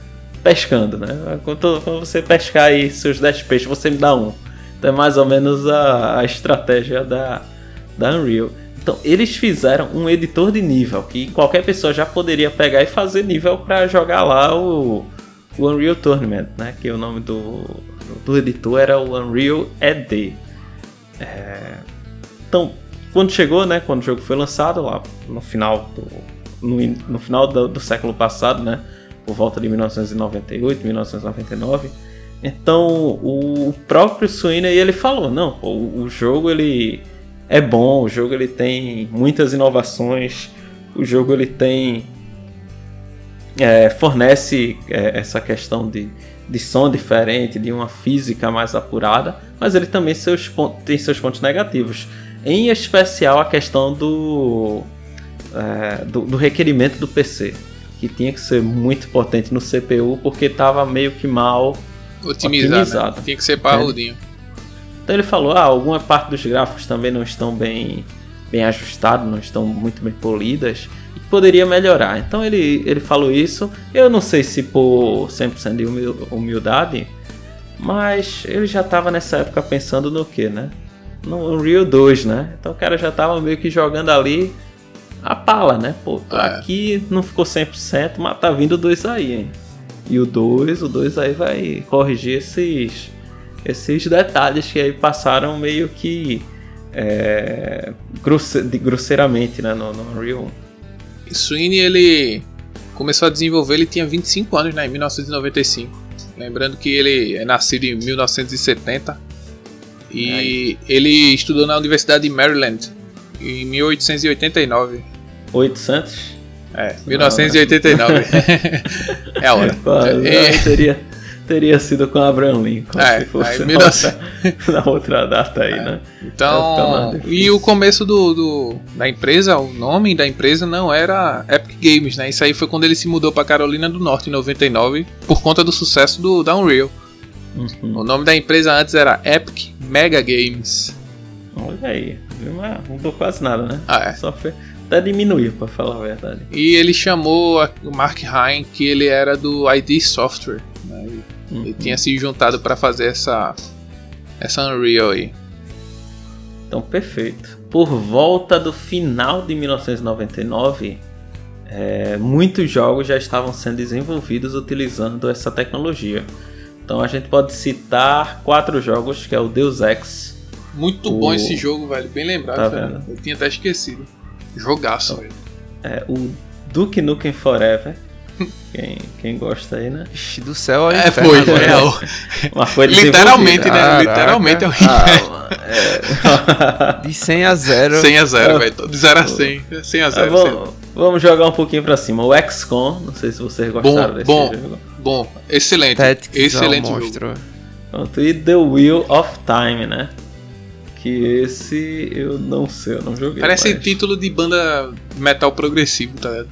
pescando, né? Quando, quando você pescar aí seus 10 peixes, você me dá um. Então é mais ou menos a, a estratégia da, da Unreal. Então eles fizeram um editor de nível que qualquer pessoa já poderia pegar e fazer nível para jogar lá o, o Unreal Tournament, né? Que o nome do, do editor era o Unreal ED. É, Então, quando chegou, né? Quando o jogo foi lançado lá no final do, no, no final do, do século passado, né? Por volta de 1998, 1999. Então, o próprio Sweeney ele falou, não, o o jogo ele é bom, o jogo ele tem muitas inovações, o jogo ele tem é, fornece é, essa questão de, de som diferente, de uma física mais apurada, mas ele também seus tem seus pontos negativos. Em especial a questão do, é, do, do requerimento do PC, que tinha que ser muito potente no CPU porque estava meio que mal Otimizar, né? Otimizado. Tinha que ser parrudinho. Então ele falou, ah, alguma parte dos gráficos também não estão bem, bem ajustados, não estão muito bem polidas, e poderia melhorar. Então ele, ele falou isso, eu não sei se por 100% de humil- humildade, mas ele já estava nessa época pensando no que, né? No Unreal 2, né? Então o cara já estava meio que jogando ali a pala, né? Pô, É. aqui não ficou 100%, mas tá vindo dois aí, hein? E o 2, o 2 aí vai corrigir esses esses detalhes que aí passaram meio que é, grosse- grosseiramente né, no, no Unreal. Sweeney, ele começou a desenvolver, ele tinha 25 anos, né, em 1995. Lembrando que ele é nascido em 1970 e ele estudou na Universidade de Maryland em 1889. 800? É, 1989. é a hora. Quase, É, não, teria, sido com Abraham Lincoln É, se fosse aí na, 1900 outra, na outra data aí, né? Vai ficar Então, e o começo do, do- da empresa, o nome da empresa não era Epic Games, né? Isso aí foi quando ele se mudou pra Carolina do Norte em 99 por conta do sucesso do da Unreal. Uhum. O nome da empresa antes era Epic Mega Games. Olha aí, não mudou quase nada, né? Ah, é. Só foi, até diminuiu, pra falar a verdade. E ele chamou o Mark Hine, que ele era do ID Software. Né? Ele- Uhum. Ele tinha se juntado para fazer essa essa Unreal aí. Então, perfeito. Por volta do final de 1999, é, muitos jogos já estavam sendo desenvolvidos utilizando essa tecnologia. Então a gente pode citar quatro jogos, que é o Deus Ex. Muito O- bom esse jogo, velho. Bem lembrado, Tá? Eu tinha até esquecido. Jogaço, velho. É, o Duke Nukem Forever. Quem, quem gosta aí, né? Ixi, do céu ao É, inferno foi, agora. real. Mas foi Literalmente, né? Caraca. Literalmente é o desenvolvido. Ah, De 100 a 0. 100 a 0, Ah. velho. De 0 a 100. 100 a é, 0. vamos, vamos jogar um pouquinho pra cima. O XCOM, não sei se vocês gostaram Bom, desse bom. jogo. Bom, excelente. Tactics é Excelente jogo. monstro. Pronto, e The Wheel of Time, né? Que esse eu não sei, eu não joguei. Parece mas- título de banda metal progressivo, tá ligado?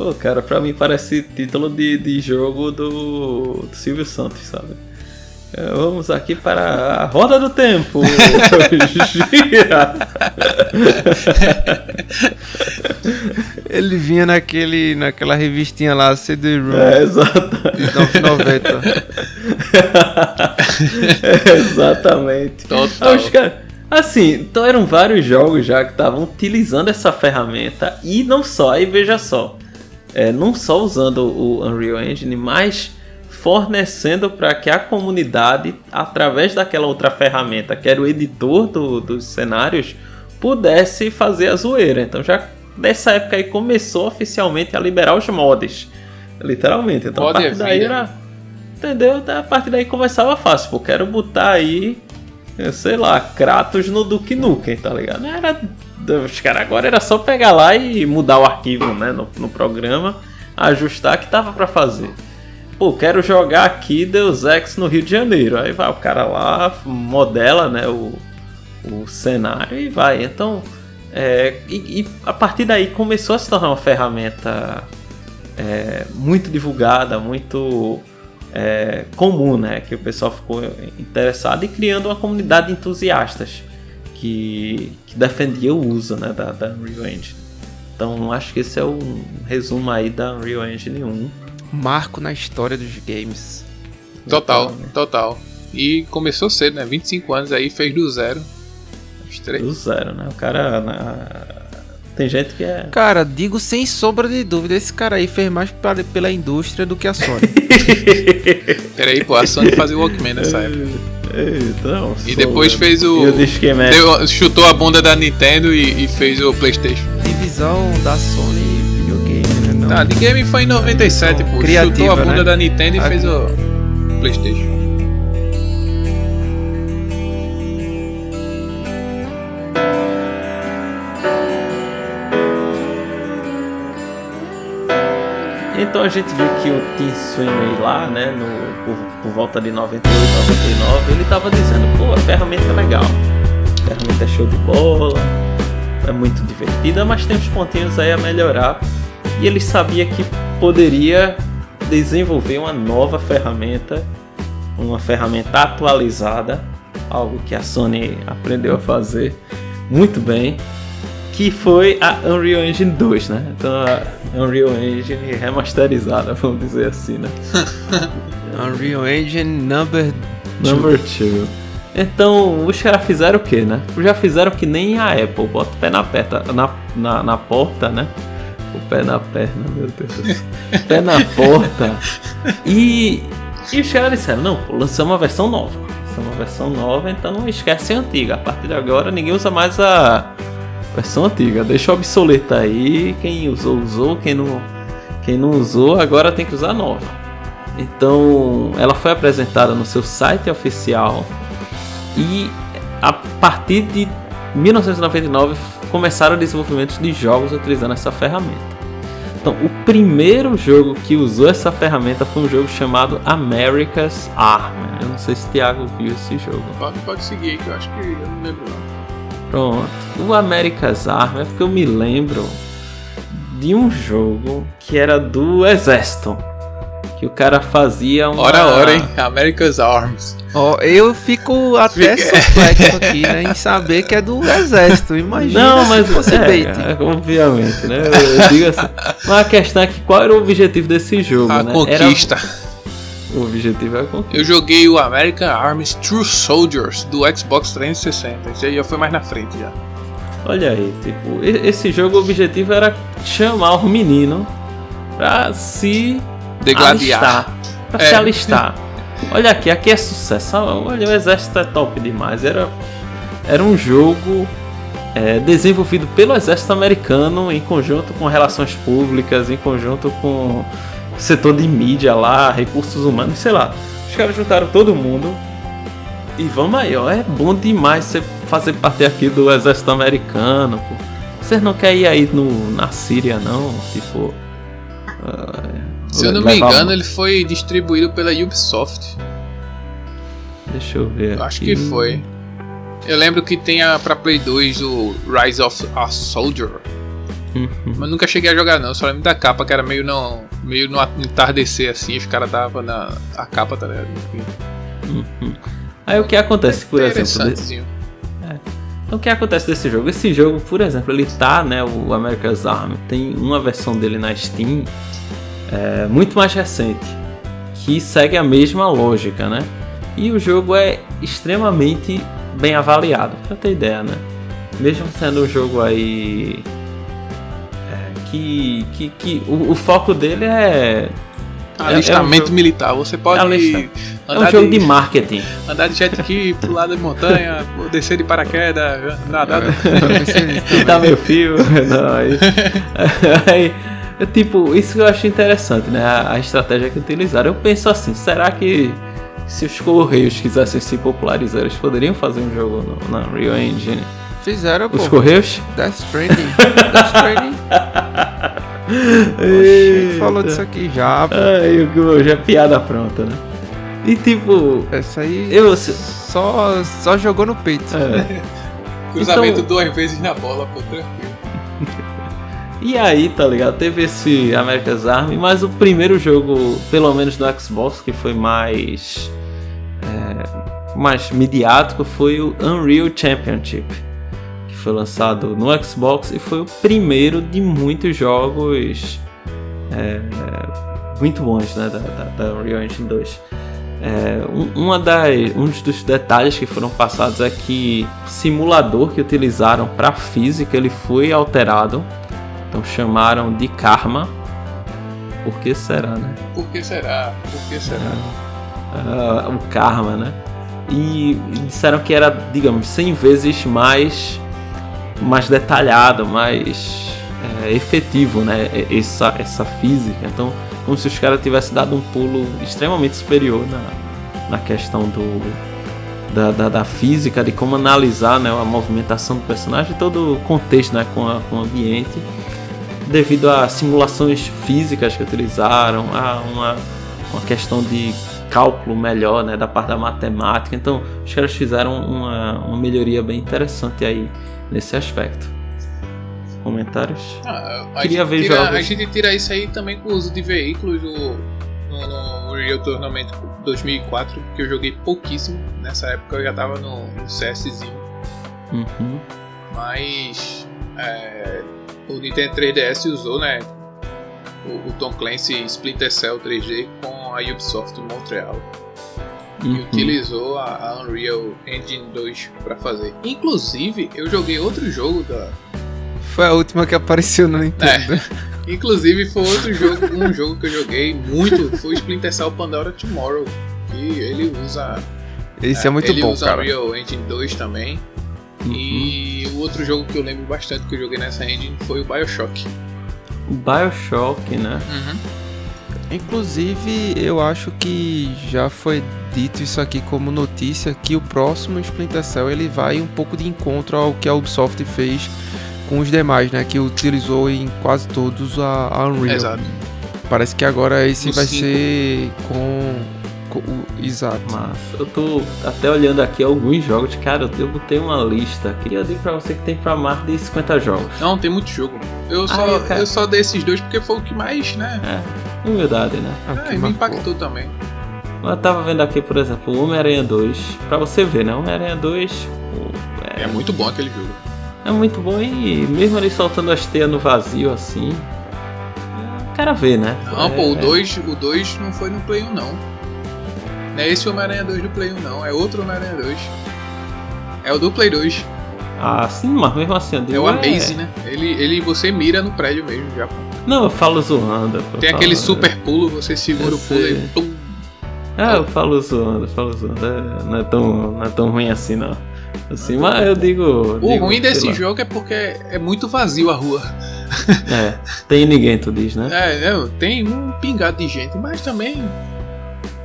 Pô, cara, pra mim parece título de, de jogo do, do Silvio Santos, sabe? É, vamos aqui para a roda do tempo. Gira. Ele vinha naquele, naquela revistinha lá, CD Room, É, exato. de 990. É, exatamente. Total. Ah, os caras- Assim, então eram vários jogos já que estavam utilizando essa ferramenta e não só, aí veja só, é, não só usando o Unreal Engine, mas fornecendo para que a comunidade, através daquela outra ferramenta que era o editor do- dos cenários, pudesse fazer a zoeira. Então já nessa época aí começou oficialmente a liberar os mods, literalmente. Então a Mod é partir daí vida. era Entendeu? A partir daí começava fácil. Pô, quero botar aí, sei lá, Kratos no Duke Nukem, tá ligado? Era, os caras agora era só pegar lá e mudar o arquivo, né, no, no programa, ajustar que tava pra fazer. Pô, quero jogar aqui Deus Ex no Rio de Janeiro. Aí vai o cara lá, modela, né, o, o cenário e vai. Então, é, e, e a partir daí começou a se tornar uma ferramenta é, muito divulgada, muito é, comum, né? Que o pessoal ficou interessado e criando uma comunidade de entusiastas que, que defendia o uso né, da, da Unreal Engine. Então acho que esse é um resumo aí da Unreal Engine 1. Marco na história dos games. Total, Literalmente. total. E começou cedo, né? 25 anos aí, fez do zero. Os três. Do zero, né? O cara. na- Tem gente que é. Cara, digo sem sombra de dúvida, esse cara aí fez mais pra- pela indústria do que a Sony. Peraí, pô, a Sony fazia o Walkman nessa época. Então, E depois fez o. Deu- chutou a bunda da Nintendo e, e fez o PlayStation. Divisão da Sony videogame, né? Não. Tá, de game foi em 97, pô. Criativa, chutou a bunda né? da Nintendo e A- fez o PlayStation. Então a gente viu que o Tim Sweeney lá, né, no, por, por volta de 98, 99, ele tava dizendo, pô, a ferramenta é legal, a ferramenta é show de bola, é muito divertida, mas tem uns pontinhos aí a melhorar. E ele sabia que poderia desenvolver uma nova ferramenta, uma ferramenta atualizada, algo que a Sony aprendeu a fazer muito bem, que foi a Unreal Engine 2, né? Então a Unreal Engine remasterizada, vamos dizer assim, né? Unreal Engine Number Number 2. Então, os caras fizeram o que, né? Já fizeram que nem a Apple, bota o pé na, peta, na, na, na porta, né? O pé na perna, meu Deus pé na porta. E, e os caras disseram, não, lançamos uma versão nova. Lançamos uma versão nova, então não esquece a antiga. A partir de agora ninguém usa mais a versão antiga. Deixa obsoleta aí, quem usou, usou, quem não, quem não usou, agora tem que usar nova. Então, ela foi apresentada no seu site oficial e a partir de 1999 começaram o desenvolvimento de jogos utilizando essa ferramenta. Então, o primeiro jogo que usou essa ferramenta foi um jogo chamado America's Army. Eu não sei se o Thiago viu esse jogo. Pode, pode seguir que eu acho que eu não lembro. Pronto. O America's Army é porque eu me lembro de um jogo que era do Exército. Que o cara fazia uma... Hora a hora, hein? America's Arms. Ó, eu fico até Fica- surprexo aqui, né? Em saber que é do exército. Imagina Não, se mas fosse é, bait. é, obviamente, né? Eu, eu digo assim. Mas a questão é que qual era o objetivo desse jogo, A né? conquista. Era, o objetivo é conquista. Eu joguei o American Arms True Soldiers do Xbox 360. Esse aí já foi mais na frente já. Olha aí, tipo, esse jogo o objetivo era chamar o menino pra se Degladiar. alistar. Pra É. se alistar. Olha aqui, aqui é sucesso. Olha, o exército é top demais. Era, era um jogo é, desenvolvido pelo exército americano em conjunto com relações públicas, em conjunto com setor de mídia lá, recursos humanos, sei lá. Os caras juntaram todo mundo. E vamos aí, ó. É bom demais você fazer parte aqui do exército americano. Pô. Vocês não querem ir aí no, na Síria, não? Tipo. Uh, Se eu não me engano, ele foi distribuído pela Ubisoft. Deixa eu ver. Eu acho que foi. Eu lembro que tem a, pra Play 2 o Rise of a Soldier. Uhum. Mas nunca cheguei a jogar não, só lembro da capa que era meio no, meio no entardecer assim, os caras davam na a capa, tá ligado? Uhum. Aí o que acontece, por exemplo? Desse... É. Então, o que acontece desse jogo? Esse jogo, por exemplo, ele tá, né, o America's Army, tem uma versão dele na Steam é, muito mais recente, que segue a mesma lógica, né? E o jogo é extremamente bem avaliado, pra ter ideia, né? Mesmo sendo um jogo aí. É, que. que, que o, o, foco dele é. Alistamento é, é um militar. Você pode. É um jogo de, de, marketing. Andar de jet ski, pular da montanha, descer de paraquedas, nadar. É, Dá meu fio. Não, aí, aí, é tipo, isso que eu acho interessante, né? A, a estratégia que utilizaram. Eu penso assim, será que se os Correios quisessem se popularizar, eles poderiam fazer um jogo no, na Unreal Engine. Fizeram, Os pô. Correios? Death Stranding. Death Stranding. Oxi, falou disso aqui já. Pô. Ai, eu, já é piada pronta, né? E tipo. Essa aí. Eu só, só jogou no peito. É. Cruzamento então... duas vezes na bola, pô, tranquilo. E aí, tá ligado? Teve esse America's Army, mas o primeiro jogo, pelo menos no Xbox, que foi mais é, mais midiático foi o Unreal Championship, foi lançado no Xbox e foi o primeiro de muitos jogos é, muito bons né, da, da, da Unreal Engine 2. É, uma das, um dos detalhes que foram passados é que o simulador que utilizaram para física ele foi alterado, então chamaram de Karma. Por que será, né? Por que será? Por que será? É uh, o karma, né? E disseram que era, digamos, 100 vezes mais, mais detalhado, mais é, efetivo, né? Essa, essa física. Então, como se os caras tivessem dado um pulo extremamente superior na, na questão do, da, da, da, física, de como analisar né, a movimentação do personagem todo o contexto né, com, a, com o ambiente, devido a simulações físicas que utilizaram, a uma, uma questão de cálculo melhor, né, da parte da matemática. Então, os caras fizeram uma, uma melhoria bem interessante aí nesse aspecto. Comentários? Ah, Queria ver tira, jogos. A gente tira isso aí também com o uso de veículos no, no, no Real Tournament 2004, que eu joguei pouquíssimo. Nessa época eu já tava no, no CSzinho. Uhum. Mas é, o Nintendo 3DS usou, né? O, o Tom Clancy Splinter Cell 3D com a Ubisoft Montreal uhum. e utilizou a, a, Unreal Engine 2 para fazer. Inclusive, eu joguei outro jogo da. Foi a última que apareceu no Nintendo. É. Inclusive foi outro jogo, um jogo que eu joguei muito, foi Splinter Cell Pandora Tomorrow, que ele usa esse é, é muito ele bom, usa cara. Unreal Engine 2 também. Uhum. E o outro jogo que eu lembro bastante que eu joguei nessa engine foi o BioShock. BioShock, né? Uhum. Inclusive, eu acho que já foi dito isso aqui como notícia que o próximo Splinter Cell ele vai um pouco de encontro ao que a Ubisoft fez com os demais, né? Que utilizou em quase todos a, a Unreal. Exato. Parece que agora esse o vai cinco. ser com, com, o exato. Mas eu tô até olhando aqui alguns jogos, cara, eu botei uma lista. Queria dizer para você que tem para mais de 50 jogos. Não, tem muito jogo. Eu só, eu só dei esses dois porque foi o que mais, né? É. Humildade, né? É, me impactou também. Eu tava vendo aqui, por exemplo, o Homem-Aranha 2. Pra você ver, né? Homem-Aranha 2. É... é... muito bom aquele jogo. É muito bom e mesmo ele soltando as teias no vazio assim. O cara vê, né? Não, é... pô, o 2 o dois não foi no Play 1 não. Não é esse Homem-Aranha 2 do Play 1 não, é outro Homem-Aranha 2. É o do Play 2. Ah, sim, mas mesmo assim. É o Amaze, é... né? Ele, ele você mira no prédio mesmo já, pô. Não, eu falo zoando. Eu Tem falo, aquele super pulo, você segura o pulo e pum. Ah, eu falo zoando, eu falo zoando. É, não, é tão, não é tão ruim assim, não. Assim, mas eu digo. O digo, ruim desse lá. jogo é porque é muito vazio a rua. É, tem ninguém, tu diz, né? É, não, tem um pingado de gente, mas também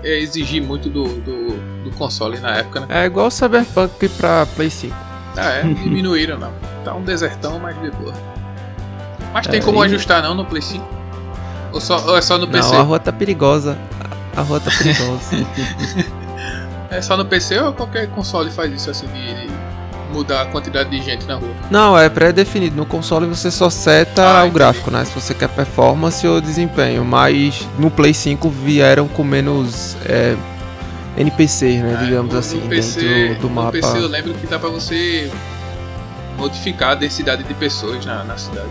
é exigir muito do, do, do console na época, né? É igual o Cyberpunk pra Play 5. Ah, é, diminuíram, não. Tá um desertão, mas de boa. Mas tem É, como e- ajustar não no Play 5? Ou, só, ou é só no PC? Não, a rua tá perigosa. A rua tá perigosa. É só no PC ou qualquer console faz isso assim de, mudar a quantidade de gente na rua? Não, é pré-definido. No console você só seta Ah, o gráfico, né? Se você quer performance ou desempenho. Mas no Play 5 vieram com menos é, NPCs, né? É, Digamos no- assim, no PC, dentro do no mapa. PC eu lembro que dá pra você modificar a densidade de pessoas na, na cidade.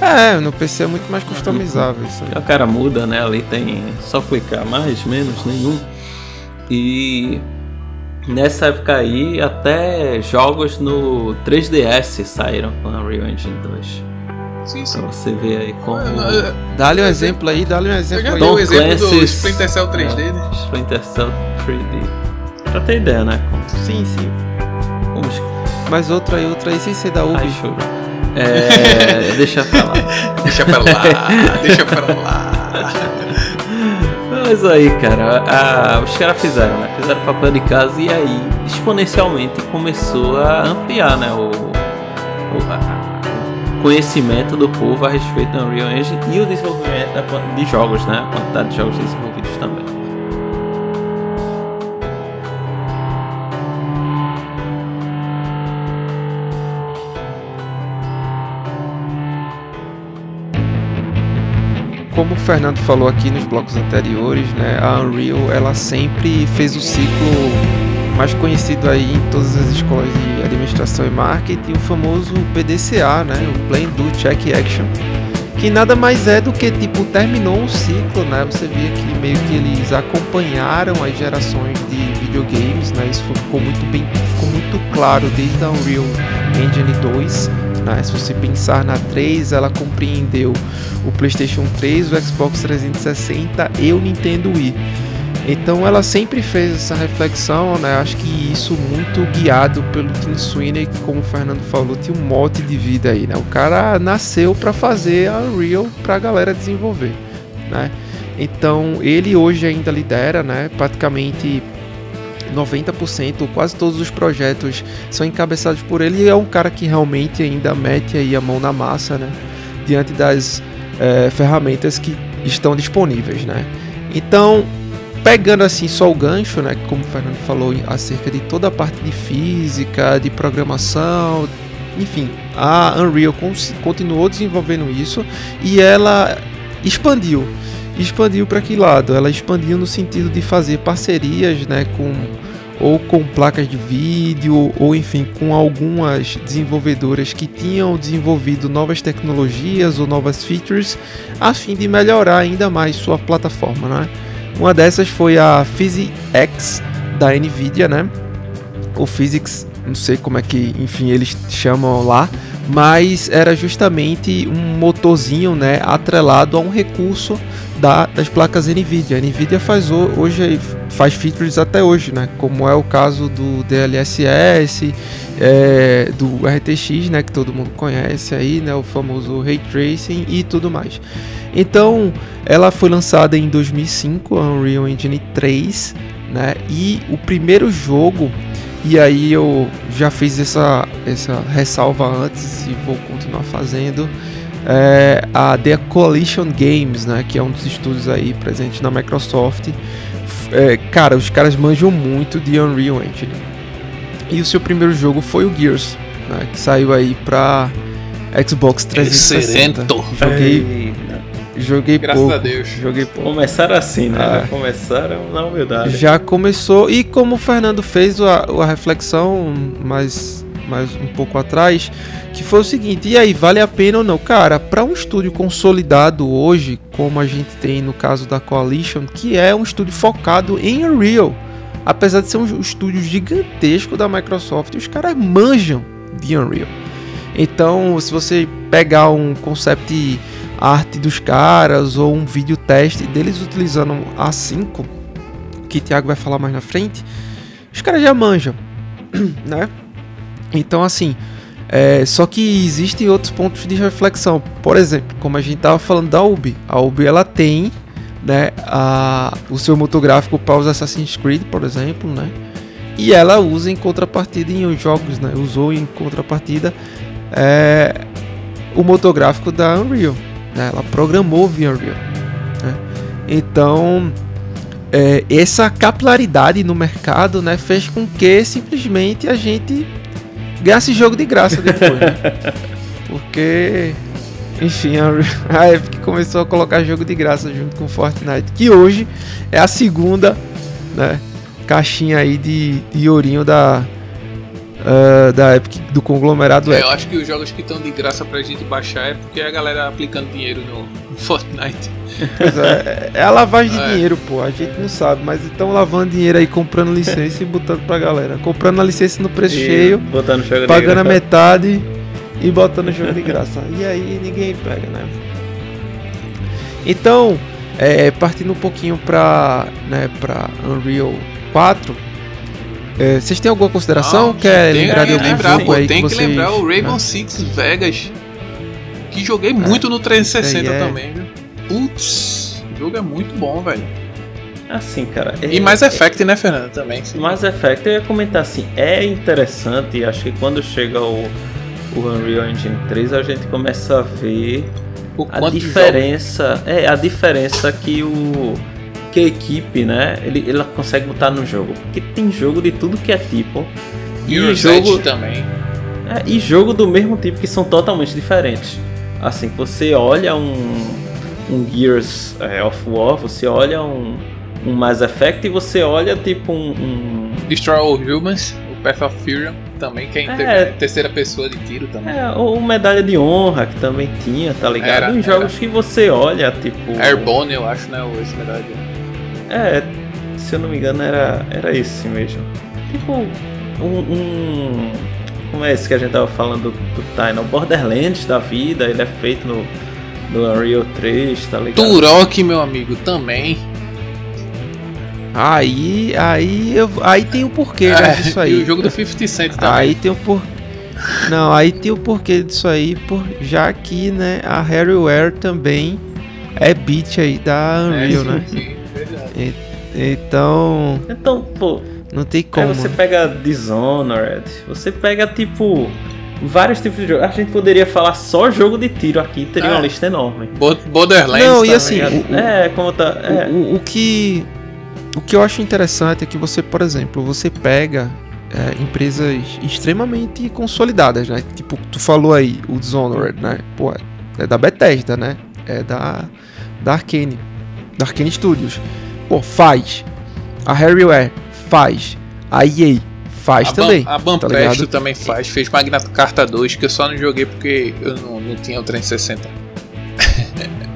É, no PC é muito mais customizável isso aí. O cara muda, né? Ali tem só clicar mais, menos, nenhum. E nessa época aí, até jogos no 3DS saíram com a Unreal Engine 2. Sim, sim. Pra você ver aí como. Eu, eu- Dá-lhe um exemplo aí, dá-lhe um eu exemplo já aí. Tom exemplo do Splinter Cell 3D, né? É, Splinter Cell 3D. Pra ter ideia, né? Como, Sim, sim. como Mas outra aí, outra aí sem ser da Ubi. É, deixa pra lá. Deixa pra lá, deixa pra lá. Mas aí, cara, a- os caras fizeram, né? Fizeram papel de casa e aí exponencialmente começou a ampliar, né? O, o- conhecimento do povo a respeito da Unreal Engine e o desenvolvimento de jogos, né? A quantidade de jogos desenvolvidos também. Fernando falou aqui nos blocos anteriores, né, a Unreal ela sempre fez o ciclo mais conhecido aí em todas as escolas de administração e marketing, o famoso PDCA, né, o Plan Do Check Action, que nada mais é do que tipo terminou um ciclo, né? Você via que meio que eles acompanharam as gerações de videogames, né? Isso ficou muito bem, ficou muito claro desde a Unreal Engine 2, né? Se você pensar na 3, ela compreendeu o PlayStation 3, o Xbox 360 e o Nintendo Wii. Então ela sempre fez essa reflexão, né? Acho que isso muito guiado pelo Tim Sweeney, que como o Fernando falou, tinha um mote de vida aí, né? O cara nasceu para fazer a Unreal para a galera desenvolver, né? Então ele hoje ainda lidera, né? Praticamente 90%, quase todos os projetos são encabeçados por ele e é um cara que realmente ainda mete aí a mão na massa, né? Diante das eh, ferramentas que estão disponíveis, né? Então, pegando assim só o gancho, né, como o Fernando falou acerca de toda a parte de física, de programação, enfim, a Unreal continuou desenvolvendo isso e ela expandiu. Expandiu para que lado? Ela expandiu no sentido de fazer parcerias, né, com ou com placas de vídeo, ou enfim, com algumas desenvolvedoras que tinham desenvolvido novas tecnologias ou novas features a fim de melhorar ainda mais sua plataforma, né? Uma dessas foi a PhysX da Nvidia, né? O Physics, não sei como é que, enfim, eles chamam lá, mas era justamente um motorzinho, né, atrelado a um recurso da, das placas Nvidia. A Nvidia faz ho- hoje faz features até hoje, né? Como é o caso do DLSS, é, do RTX, né, que todo mundo conhece aí, né, o famoso ray tracing e tudo mais. Então, ela foi lançada em 2005, a Unreal Engine 3, né? E o primeiro jogo, e aí eu já fiz essa, essa ressalva antes e vou continuar fazendo, é a The Coalition Games, né? Que é um dos estúdios aí presentes na Microsoft. É, cara, os caras manjam muito de Unreal Engine. E o seu primeiro jogo foi o Gears, né? Que saiu aí pra Xbox 360. Excelente. Joguei, joguei Graças pouco. a Deus. Joguei pouco. Começaram assim, né? Ah. Já Começaram na humildade. Já começou, e como o Fernando fez a, a reflexão mais, mais um pouco atrás, que foi o seguinte: e aí, vale a pena ou não? Cara, para um estúdio consolidado hoje, como a gente tem no caso da Coalition, que é um estúdio focado em Unreal, apesar de ser um estúdio gigantesco da Microsoft, os caras manjam de Unreal. Então, se você pegar um concept art dos caras ou um vídeo teste deles utilizando a 5, que Thiago vai falar mais na frente, os caras já manjam, né? Então, assim, é, só que existem outros pontos de reflexão. Por exemplo, como a gente tava falando da Ubi, a Ubi ela tem né, a, o seu motográfico para os Assassin's Creed, por exemplo, né? E ela usa em contrapartida em jogos, né? Usou em contrapartida é, o motográfico da Unreal. Né? Ela programou via Unreal. Né? Então, é, essa capilaridade no mercado né, fez com que simplesmente a gente ganhasse jogo de graça depois. né? Porque, enfim, a, a Epic começou a colocar jogo de graça junto com Fortnite, que hoje é a segunda né, caixinha aí de, de ourinho da, uh, da Epic, do conglomerado É, Epic. eu acho que os jogos que estão de graça pra gente baixar é porque a galera aplicando dinheiro no, Fortnite. Pois é, é a lavagem de É. dinheiro, pô. A gente não sabe, mas estão lavando dinheiro aí, comprando licença e botando pra galera. Comprando a licença no preço E cheio, botando jogo pagando a metade e botando o jogo de graça. E aí ninguém pega, né? Então, é, partindo um pouquinho pra, né, pra Unreal 4, é, vocês têm alguma consideração? Não, Quer tem lembrar de que algum lembrar, jogo pô, aí tem que, vocês, lembrar o Rainbow né? Six Vegas. Que joguei muito no 360 isso aí é. também, viu? Putz, o jogo é muito bom, velho. Assim, cara. E é- mais Effect, né, Fernando? Também. sim. Mass Effect, eu ia comentar assim, é interessante, acho que quando chega o, o Unreal Engine 3 a gente começa a ver O a diferença, é a diferença que o que a equipe, né, ele, ela consegue botar no jogo, porque tem jogo de tudo que é tipo E e jogo também. é, e jogo do mesmo tipo que são totalmente diferentes. Assim, você olha um, um Gears é, of War, você olha um, um Mass Effect e você olha tipo um- um Destroy All Humans, o Path of Fury também, que é É. terceira pessoa de tiro também. É, ou medalha de honra que também tinha, tá ligado? Era, em jogos que você olha, tipo. Airborne, eu acho, né? Esse verdade. É, se eu não me engano, era, era esse mesmo. Tipo, um, um- Como é esse que a gente tava falando do, do Tiny? O Borderlands da vida, ele é feito no, no Unreal 3, tá ligado? Turok, meu amigo, também. Aí, aí, eu, aí tem o porquê né, É, disso E aí. o jogo do 50 Cent também. Aí tem o por... Não, aí tem o porquê disso aí, por... já que, né, a Harryware também é beat aí da É, Unreal, sim, né? sim, verdade. Então, Então, pô, não tem aí como. você né? pega Dishonored, você pega, tipo. Vários tipos de jogos. A gente poderia falar só jogo de tiro aqui, teria É. uma lista enorme. Bo- Borderlands Não, e assim, o- o- É, como tá. É. O, o- o que o que eu acho interessante é que você, por exemplo, você pega é, empresas extremamente consolidadas, né? Tipo, tu falou aí, o Dishonored, né? Pô, é da Bethesda, né? É da da Arkane, da Arkane Studios. Pô, faz. A Harryware faz. A EA faz a também. Ban- a tá Banpesto ligado? também faz. Fez Magna Carta 2, que eu só não joguei porque eu não, não tinha o 360.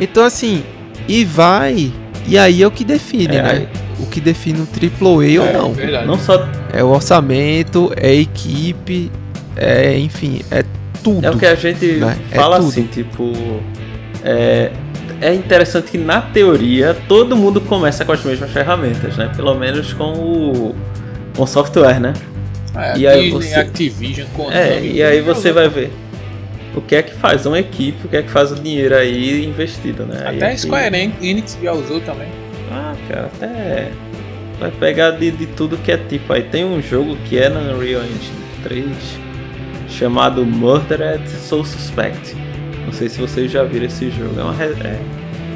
Então assim, e vai, e aí é o que define, É, né? O que define um AAA ou não. verdade. Não só É o orçamento, é a equipe, é, enfim, é tudo. É o que a gente né? É fala tudo. assim, tipo. É, é interessante que na teoria todo mundo começa com as mesmas ferramentas, né? Pelo menos com o, com o software, né? É, E aí você- Activision, Konami, É, e aí você vai ver o que é que faz uma equipe, o que é que faz o dinheiro aí investido, né? Aí Até a aqui- Square Enix já usou também. Ah, cara, até vai pegar de, de tudo que é tipo. Aí tem um jogo que é na Unreal Engine 3 chamado Murdered Soul Suspect. Não sei se vocês já viram esse jogo. É uma re- é-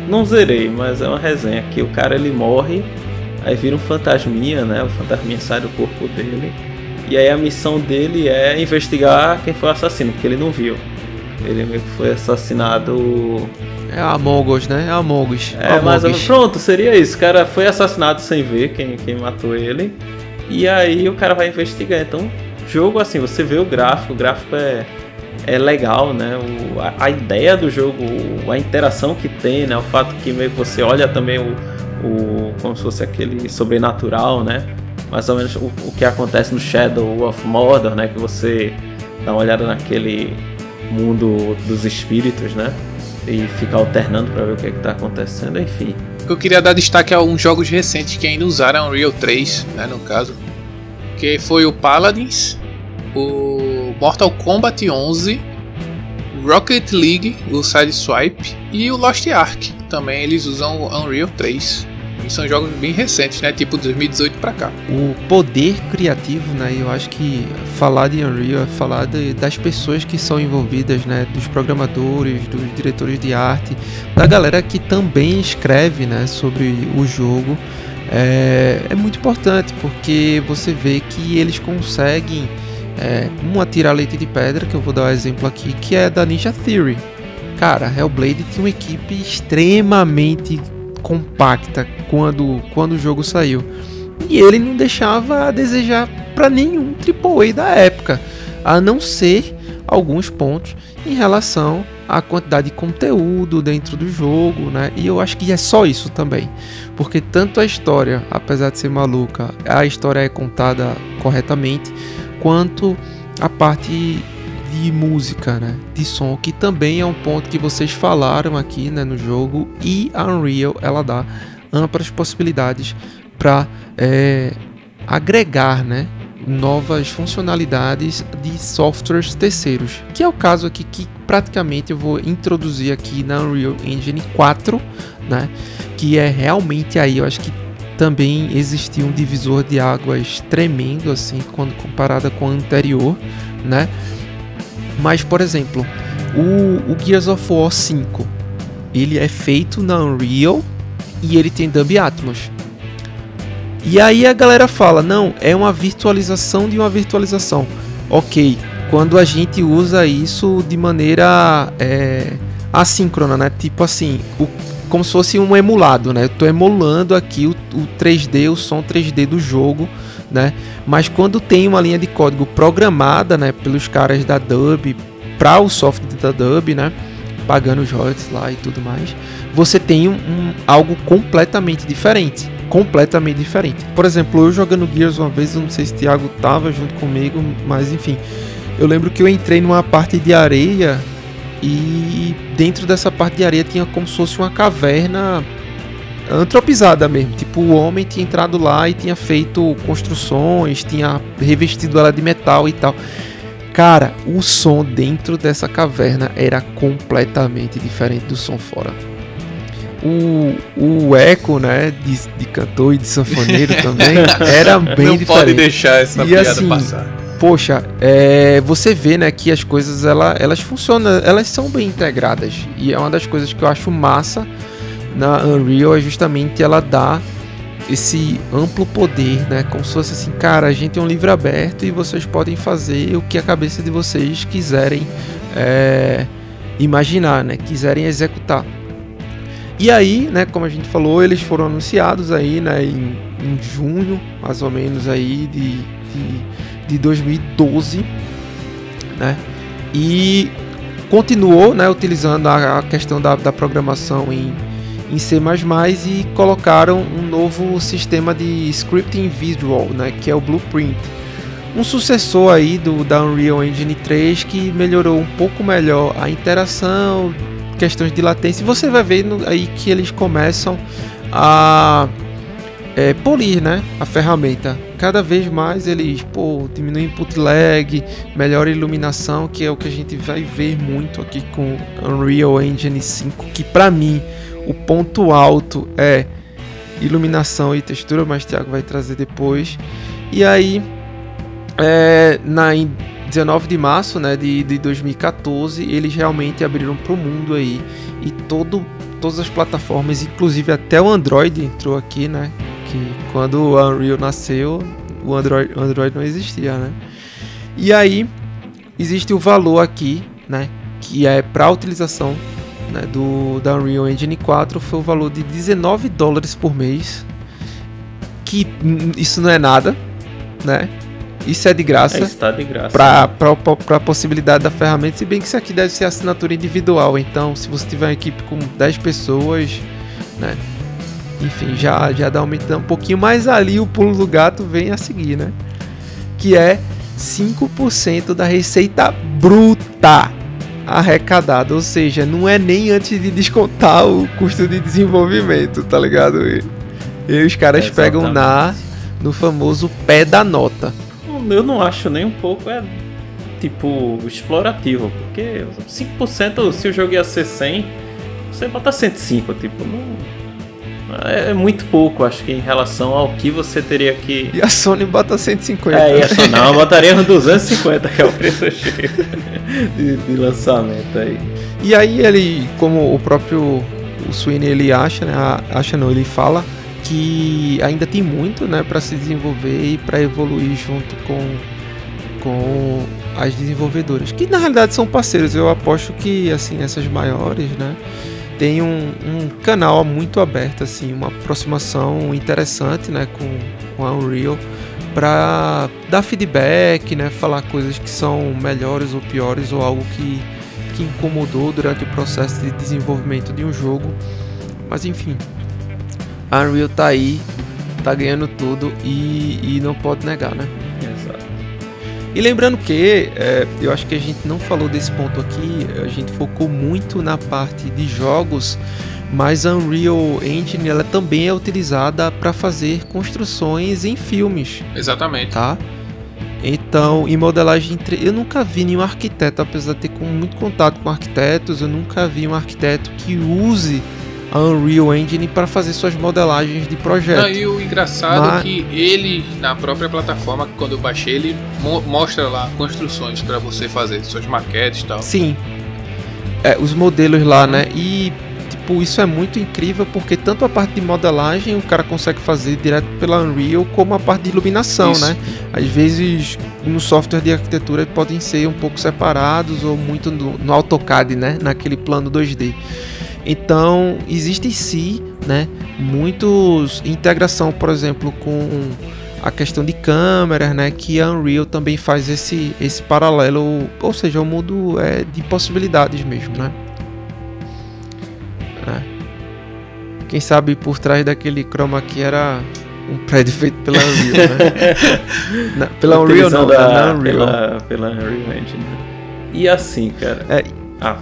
não zerei, mas é uma resenha que o cara ele morre, aí vira um fantasminha, né? O fantasminha sai do corpo dele. E aí a missão dele é investigar quem foi o assassino, porque ele não viu. Ele meio que foi assassinado É a Among Us, né? É a Among Us. é, Among mas Us. pronto, seria isso. O cara foi assassinado sem ver quem, quem matou ele. E aí o cara vai investigar. Então, jogo assim, você vê o gráfico, o gráfico é, é legal, né? O, a, a ideia do jogo, a interação que tem, né? O fato que meio que você olha também o, o como se fosse aquele sobrenatural, né? Mais ou menos o, o que acontece no Shadow of Mordor, né? Que você dá uma olhada naquele mundo dos espíritos, né? e ficar alternando para ver o que, é que tá acontecendo, enfim. Eu queria dar destaque a alguns jogos recentes que ainda usaram Unreal 3, né, no caso. Que foi o Paladins, o Mortal Kombat 11, Rocket League, o Sideswipe e o Lost Ark. Também eles usam o Unreal 3. E são jogos bem recentes, né? Tipo 2018 para cá. O poder criativo, né? Eu acho que falar de Unreal é falar de, das pessoas que são envolvidas, né? Dos programadores, dos diretores de arte, da galera que também escreve, né? Sobre o jogo. É, é muito importante porque você vê que eles conseguem é, uma tirar leite de pedra, que eu vou dar um exemplo aqui, que é da Ninja Theory. Cara, Hellblade tinha uma equipe extremamente compacta quando, quando o jogo saiu. E ele não deixava a desejar para nenhum AAA da época, a não ser alguns pontos em relação à quantidade de conteúdo dentro do jogo, né? E eu acho que é só isso também, porque tanto a história, apesar de ser maluca, a história é contada corretamente, quanto a parte de música, né, de som, que também é um ponto que vocês falaram aqui, né, no jogo e a Unreal ela dá amplas possibilidades para é, agregar, né, novas funcionalidades de softwares terceiros, que é o caso aqui que praticamente eu vou introduzir aqui na Unreal Engine 4, né, que é realmente aí eu acho que também existia um divisor de águas tremendo assim quando comparada com a anterior, né? Mas, por exemplo, o, o Gears of War 5, ele é feito na Unreal e ele tem Dub Atmos. E aí a galera fala, não, é uma virtualização de uma virtualização. Ok, quando a gente usa isso de maneira é, assíncrona, né? Tipo assim, o, como se fosse um emulado, né? Eu tô emulando aqui o, o 3D, o som 3D do jogo né? Mas quando tem uma linha de código programada, né, pelos caras da Dub para o software da Dub, né, pagando os royalties lá e tudo mais, você tem um, um, algo completamente diferente, completamente diferente. Por exemplo, eu jogando Gears uma vez, eu não sei se o Thiago tava junto comigo, mas enfim, eu lembro que eu entrei numa parte de areia e dentro dessa parte de areia tinha como se fosse uma caverna antropizada mesmo. Tipo, o homem tinha entrado lá e tinha feito construções, tinha revestido ela de metal e tal. Cara, o som dentro dessa caverna era completamente diferente do som fora. O, o eco, né, de, de cantor e de sanfoneiro também era bem Não diferente. Não pode deixar essa e, piada assim, passar. Poxa, é, você vê, né, que as coisas ela, elas funcionam, elas são bem integradas e é uma das coisas que eu acho massa na Unreal é justamente ela dá esse amplo poder, né? Como se fosse assim, cara, a gente é um livro aberto e vocês podem fazer o que a cabeça de vocês quiserem é, imaginar, né? Quiserem executar. E aí, né? Como a gente falou, eles foram anunciados aí, né? Em, em junho, mais ou menos aí de, de, de 2012, né? E continuou, né? Utilizando a, questão da, da programação em em C++ e colocaram um novo sistema de scripting visual, né, que é o Blueprint. Um sucessor aí do da Unreal Engine 3 que melhorou um pouco melhor a interação, questões de latência. Você vai ver aí que eles começam a é, polir né, a ferramenta. Cada vez mais eles pô, diminuem input lag, melhora a iluminação, que é o que a gente vai ver muito aqui com Unreal Engine 5, que para mim o ponto alto é iluminação e textura, mas Thiago vai trazer depois. E aí, é, na, em 19 de março né, de, de 2014, eles realmente abriram para o mundo aí. E todo, todas as plataformas, inclusive até o Android entrou aqui, né? Que quando o Unreal nasceu, o Android, o Android não existia, né? E aí, existe o valor aqui, né? Que é para utilização né, do, da Unreal Engine 4 foi o valor de 19 dólares por mês. Que isso não é nada, né? Isso é de graça. É, está de graça. Para a possibilidade da ferramenta. Se bem que isso aqui deve ser assinatura individual. Então, se você tiver uma equipe com 10 pessoas, né? Enfim, já, já dá aumentando um pouquinho. Mas ali o pulo do gato vem a seguir, né? Que é 5% da receita bruta arrecadada, ou seja, não é nem antes de descontar o custo de desenvolvimento, tá ligado? E, e os caras Exatamente. pegam na no famoso pé da nota. Eu não acho nem um pouco, é tipo, explorativo, porque 5% se o jogo ia ser 100, você bota 105, tipo, não. É, é muito pouco, acho que em relação ao que você teria que. E a Sony bota 150. É, e essa não, eu botaria uns 250, que é o preço cheio de, de lançamento aí. E aí ele, como o próprio o Sweeney ele acha, né, a- acha não, ele fala que ainda tem muito, né, para se desenvolver e para evoluir junto com com as desenvolvedoras, que na realidade são parceiros. Eu aposto que assim essas maiores, né, tem um, um canal muito aberto, assim, uma aproximação interessante, né, com, com a Unreal para dar feedback, né, falar coisas que são melhores ou piores ou algo que que incomodou durante o processo de desenvolvimento de um jogo. Mas enfim, a Unreal tá aí, tá ganhando tudo e, e não pode negar, né? E lembrando que, é, eu acho que a gente não falou desse ponto aqui, a gente focou muito na parte de jogos, mas a Unreal Engine ela também é utilizada para fazer construções em filmes, Exatamente. tá? Então, em modelagem, eu nunca vi nenhum arquiteto, apesar de ter muito contato com arquitetos, eu nunca vi um arquiteto que use a Unreal Engine para fazer suas modelagens de projeto. Não, e o engraçado Mas- é que ele, na própria plataforma, quando eu baixei, ele mo- mostra lá construções para você fazer, suas maquetes e tal. Sim. É, os modelos lá, né? E tipo, isso é muito incrível porque tanto a parte de modelagem o cara consegue fazer direto pela Unreal, como a parte de iluminação, Isso. né? Às vezes no software de arquitetura podem ser um pouco separados ou muito no, no AutoCAD, né? Naquele plano 2D. Então, existe sim, né, muitos integração, por exemplo, com a questão de câmeras, né, que a Unreal também faz esse esse paralelo, ou seja, o mundo é de possibilidades mesmo, né? É. Quem sabe por trás daquele chroma key era um prédio feito pela Unreal, né? Na- pela Unreal não, né? a- na Unreal. Pela, pela Unreal Engine. E assim, cara. É. Ah,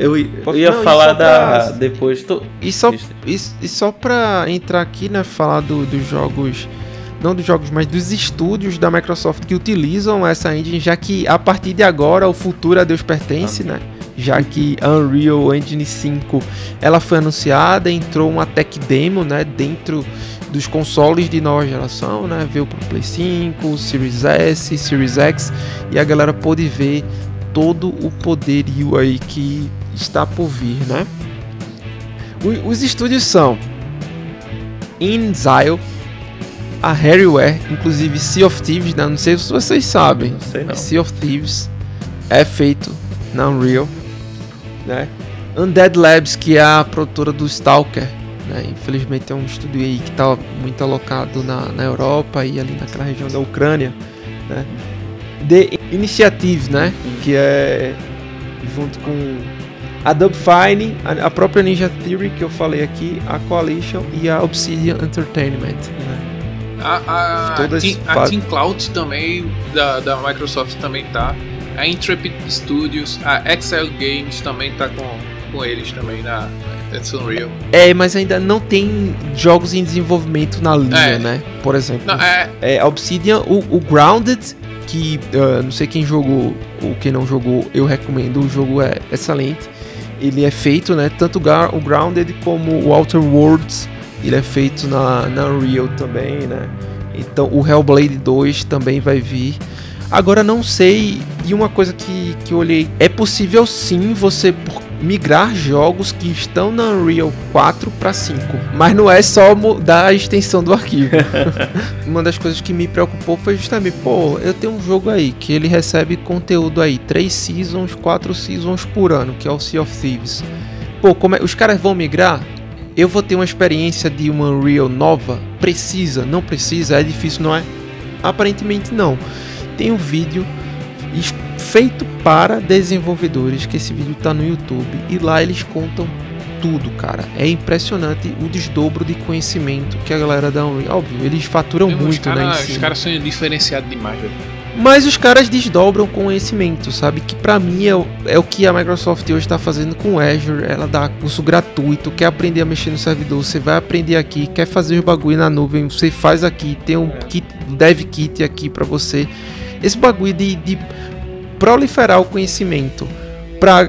eu, ia não, falar da. pra- Depois. Tô... E só, e, e só pra entrar aqui, né, falar do- dos jogos, não dos jogos, mas dos estúdios da Microsoft que utilizam essa engine, já que a partir de agora o futuro a Deus pertence, né? Já que a Unreal Engine 5 ela foi anunciada, entrou uma tech demo, né, dentro dos consoles de nova geração, né? Veio pro Play 5, Series S, Series X e a galera pôde ver todo o poderio aí que está por vir, né? Os estúdios são InXile, a Harryware, inclusive Sea of Thieves, né? não sei se vocês sabem. Não sei não. Sea of Thieves é feito na Unreal, né? Undead Labs, que é a produtora do Stalker, né? Infelizmente é um estúdio aí que está muito alocado na, na Europa e ali naquela região da Ucrânia, né? The Initiative, né? Que é junto com a Double Fine, a, própria Ninja Theory que eu falei aqui, a Coalition e a Obsidian Entertainment. Né? A, a, Todas Team, a. Team Cloud também, da, da Microsoft também tá. A Intrepid Studios, a Excel Games também tá com, com eles também na That's Unreal. É, mas ainda não tem jogos em desenvolvimento na linha, É. né? Por exemplo. Não, é, É, a Obsidian, o, o Grounded, que ah, não sei quem jogou ou quem não jogou, eu recomendo, o jogo é excelente. Ele é feito, né? Tanto o Grounded como o Outer Worlds, ele é feito na, na Unreal também, né? Então o Hellblade 2 também vai vir. Agora não sei, e uma coisa que, que eu olhei, é possível sim você por- migrar jogos que estão na Unreal 4 para 5, mas não é só mudar a extensão do arquivo. uma das coisas que me preocupou foi justamente, pô, eu tenho um jogo aí que ele recebe conteúdo aí, 3 seasons, 4 seasons por ano, que é o Sea of Thieves. Pô, como é, os caras vão migrar? Eu vou ter uma experiência de uma Unreal nova? Precisa? Não precisa? É difícil, não é? Aparentemente não. Tem um vídeo feito para desenvolvedores, que esse vídeo tá no YouTube, e lá eles contam tudo, cara. É impressionante o desdobro de conhecimento que a galera da Unreal. Óbvio, eles faturam Meu, muito, né? cara- em Os caras são diferenciados demais, velho. Mas os caras desdobram conhecimento, sabe? Que pra mim é, o- é o que a Microsoft hoje tá fazendo com o Azure. Ela dá curso gratuito, quer aprender a mexer no servidor, você vai aprender aqui, quer fazer os bagulho na nuvem, você faz aqui, tem um kit, dev kit aqui pra você. Esse bagulho de, de proliferar o conhecimento pra,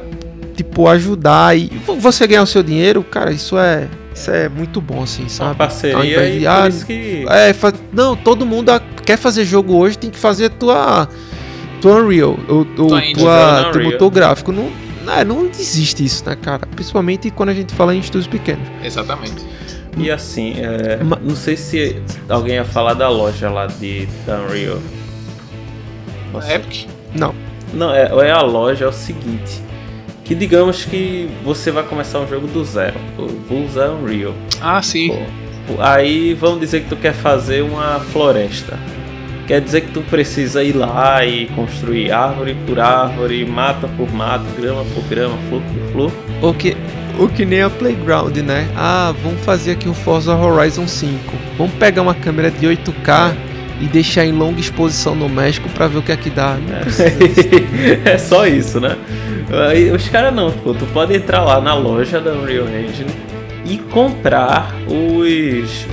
tipo, ajudar e vo- você ganhar o seu dinheiro, cara, isso é, isso é muito bom, assim, Uma sabe? Ao parceria e de, por ah, isso que... é, fa- não, todo mundo quer fazer jogo hoje, tem que fazer tua tua Unreal, ou, ou Tua tua, Fazer teu motor gráfico. Não, não, não existe isso, né, cara? Principalmente quando a gente fala em estúdios pequenos. Exatamente. E assim, é, Ma- não sei se alguém ia falar da loja lá de da Unreal. Você- Epic. Não. Não, é, é a loja, é o seguinte. Que digamos que você vai começar um jogo do zero. Eu vou usar Unreal. Ah, sim. Pô, Aí vamos dizer que tu quer fazer uma floresta. Quer dizer que tu precisa ir lá e construir árvore por árvore, mata por mata, grama por grama, flor por flor. O que, o que nem a Playground, né? Ah, vamos fazer aqui um Forza Horizon 5. Vamos pegar uma câmera de 8K e deixar em longa exposição no México pra ver o que é que dá. Disso. é só isso, né? Aí, os caras não, pô, tu pode entrar lá na loja da Unreal Engine e comprar os,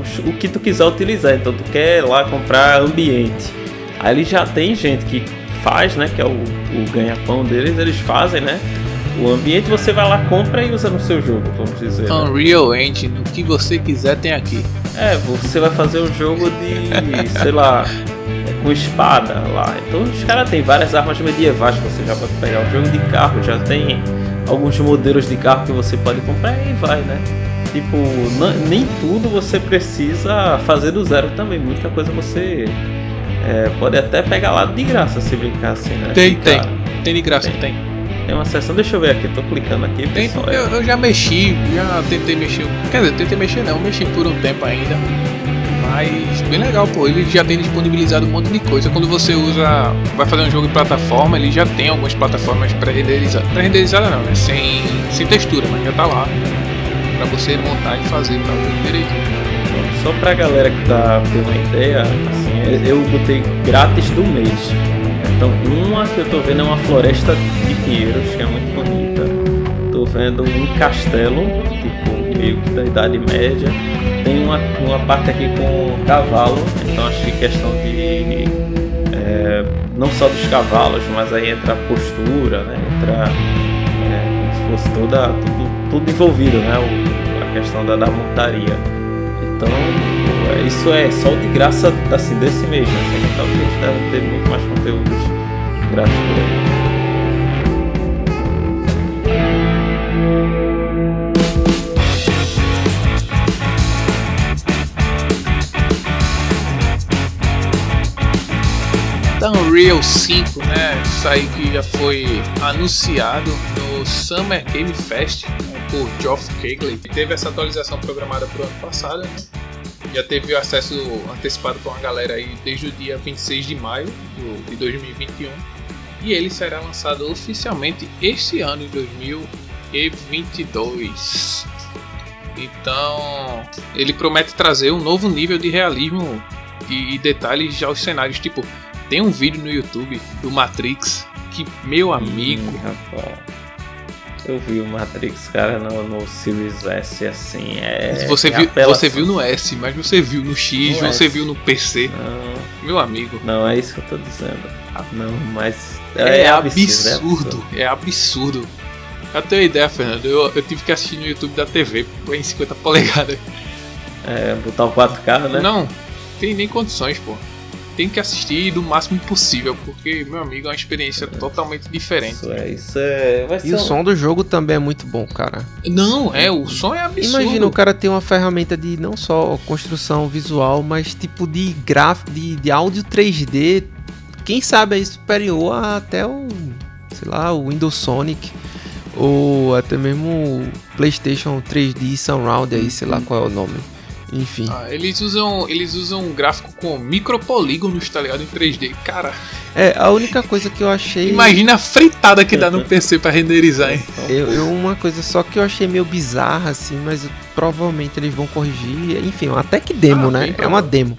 os- o que tu quiser utilizar. Então tu quer lá comprar ambiente. Aí ele já tem gente que faz, né? Que é o, o ganha-pão deles, eles fazem, né? O ambiente você vai lá, compra e usa no seu jogo, vamos dizer. né? Unreal Engine, o que você quiser tem aqui. É, você vai fazer um jogo de, sei lá, com espada lá. Então os caras têm várias armas medievais que você já pode pegar. Um jogo de carro já tem alguns modelos de carro que você pode comprar e vai, né? Tipo, nem tudo você precisa fazer do zero também. Muita coisa você é, pode até pegar lá de graça se brincar assim, né? Tem, Ficar- tem. Tem de graça, tem. Tem uma seção, deixa eu ver aqui, tô clicando aqui. Tem pessoal, porque é- eu, eu já mexi, já tentei mexer. Quer dizer, tentei mexer não, mexi por um tempo ainda. Mas bem legal, pô. Ele já tem disponibilizado um monte de coisa. Quando você usa. Vai fazer um jogo em plataforma, ele já tem algumas plataformas pré-renderizadas. Pré-renderizada não, né? Sem, sem textura, mas já tá lá. Pra você montar e fazer pra tudo direitinho. Só pra galera que tá tendo uma ideia, assim, eu botei grátis do mês. Então, uma que eu tô vendo é uma floresta de pinheiros, que é muito bonita. Tô vendo um castelo, tipo, meio que da Idade Média. Tem uma, uma parte aqui com cavalo, então acho que questão de. é, não só dos cavalos, mas aí entra a postura, né? Entra. é, como se fosse toda, tudo, tudo envolvido, né? O- a questão da, da montaria. Então, isso é só de graça assim, desse mês, né? Sem contar que eles devem ter muito mais conteúdos grátis por aí. Da Unreal 5, né? Isso aí que já foi anunciado no Summer Game Fest né, por Geoff Keighley. Teve essa atualização programada pro ano passado, né? Já teve o acesso antecipado pra uma galera aí desde o dia 26 de maio de 2021. E ele será lançado oficialmente este ano, em 2022. Então, ele promete trazer um novo nível de realismo e, e detalhes aos cenários. Tipo, tem um vídeo no YouTube do Matrix que, meu amigo, Hum, rapaz. Eu vi o Matrix, cara, no, no Series S, assim, é... você, é viu, apelação. você viu no S, mas você viu no X, No você S. viu no PC. Não, Meu amigo, não, é isso que eu tô dizendo. Não, mas... é, absurdo, absurdo, é absurdo. Pra ter uma ideia, Fernando, eu, eu tive que assistir no YouTube da TV em 50 polegadas. É, botar o 4K, né? Não, tem nem condições, pô. Tem que assistir do máximo possível, porque, meu amigo, é uma experiência totalmente diferente. Isso é, isso é... Vai E o um- som do jogo também é muito bom, cara. Não, é, o som é absurdo. Imagina o cara ter uma ferramenta de não só construção visual, mas tipo de gráfico, de, de áudio 3D. Quem sabe aí superior a até o, sei lá, o Windows Sonic. Ou até mesmo o PlayStation 3D Surround aí, sei lá qual é o nome. Enfim. Ah, eles usam eles usam um gráfico com micropolígonos, tá ligado? Em 3D. Cara, É, a única coisa que eu achei. imagina a fritada que dá no PC pra renderizar, hein? Eu, eu- uma coisa só que eu achei meio bizarra, assim, mas provavelmente eles vão corrigir. Enfim, até que demo, Ah, né? bem É uma demo.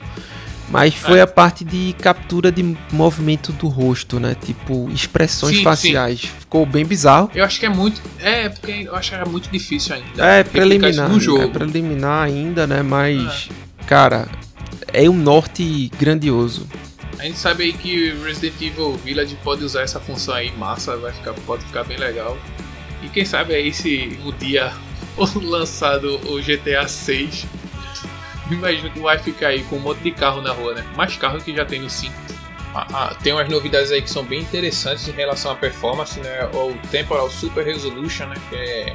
Mas foi É. a parte de captura de movimento do rosto, né? Tipo, expressões Sim, faciais. Ficou bem bizarro. Eu acho que é muito. É, porque eu acho que é muito difícil ainda. É replicar isso preliminar. No jogo. É preliminar ainda, né? Mas, cara, é um norte grandioso. A gente sabe aí que Resident Evil Village pode usar essa função aí, massa, vai ficar, pode ficar bem legal. E quem sabe aí se um dia lançado o GTA 6, imagino que vai ficar aí com um monte de carro na rua, né? Mais carro que já tem no 5. Ah, ah, tem umas novidades aí que são bem interessantes em relação à performance, né? O Temporal Super Resolution, né? Que é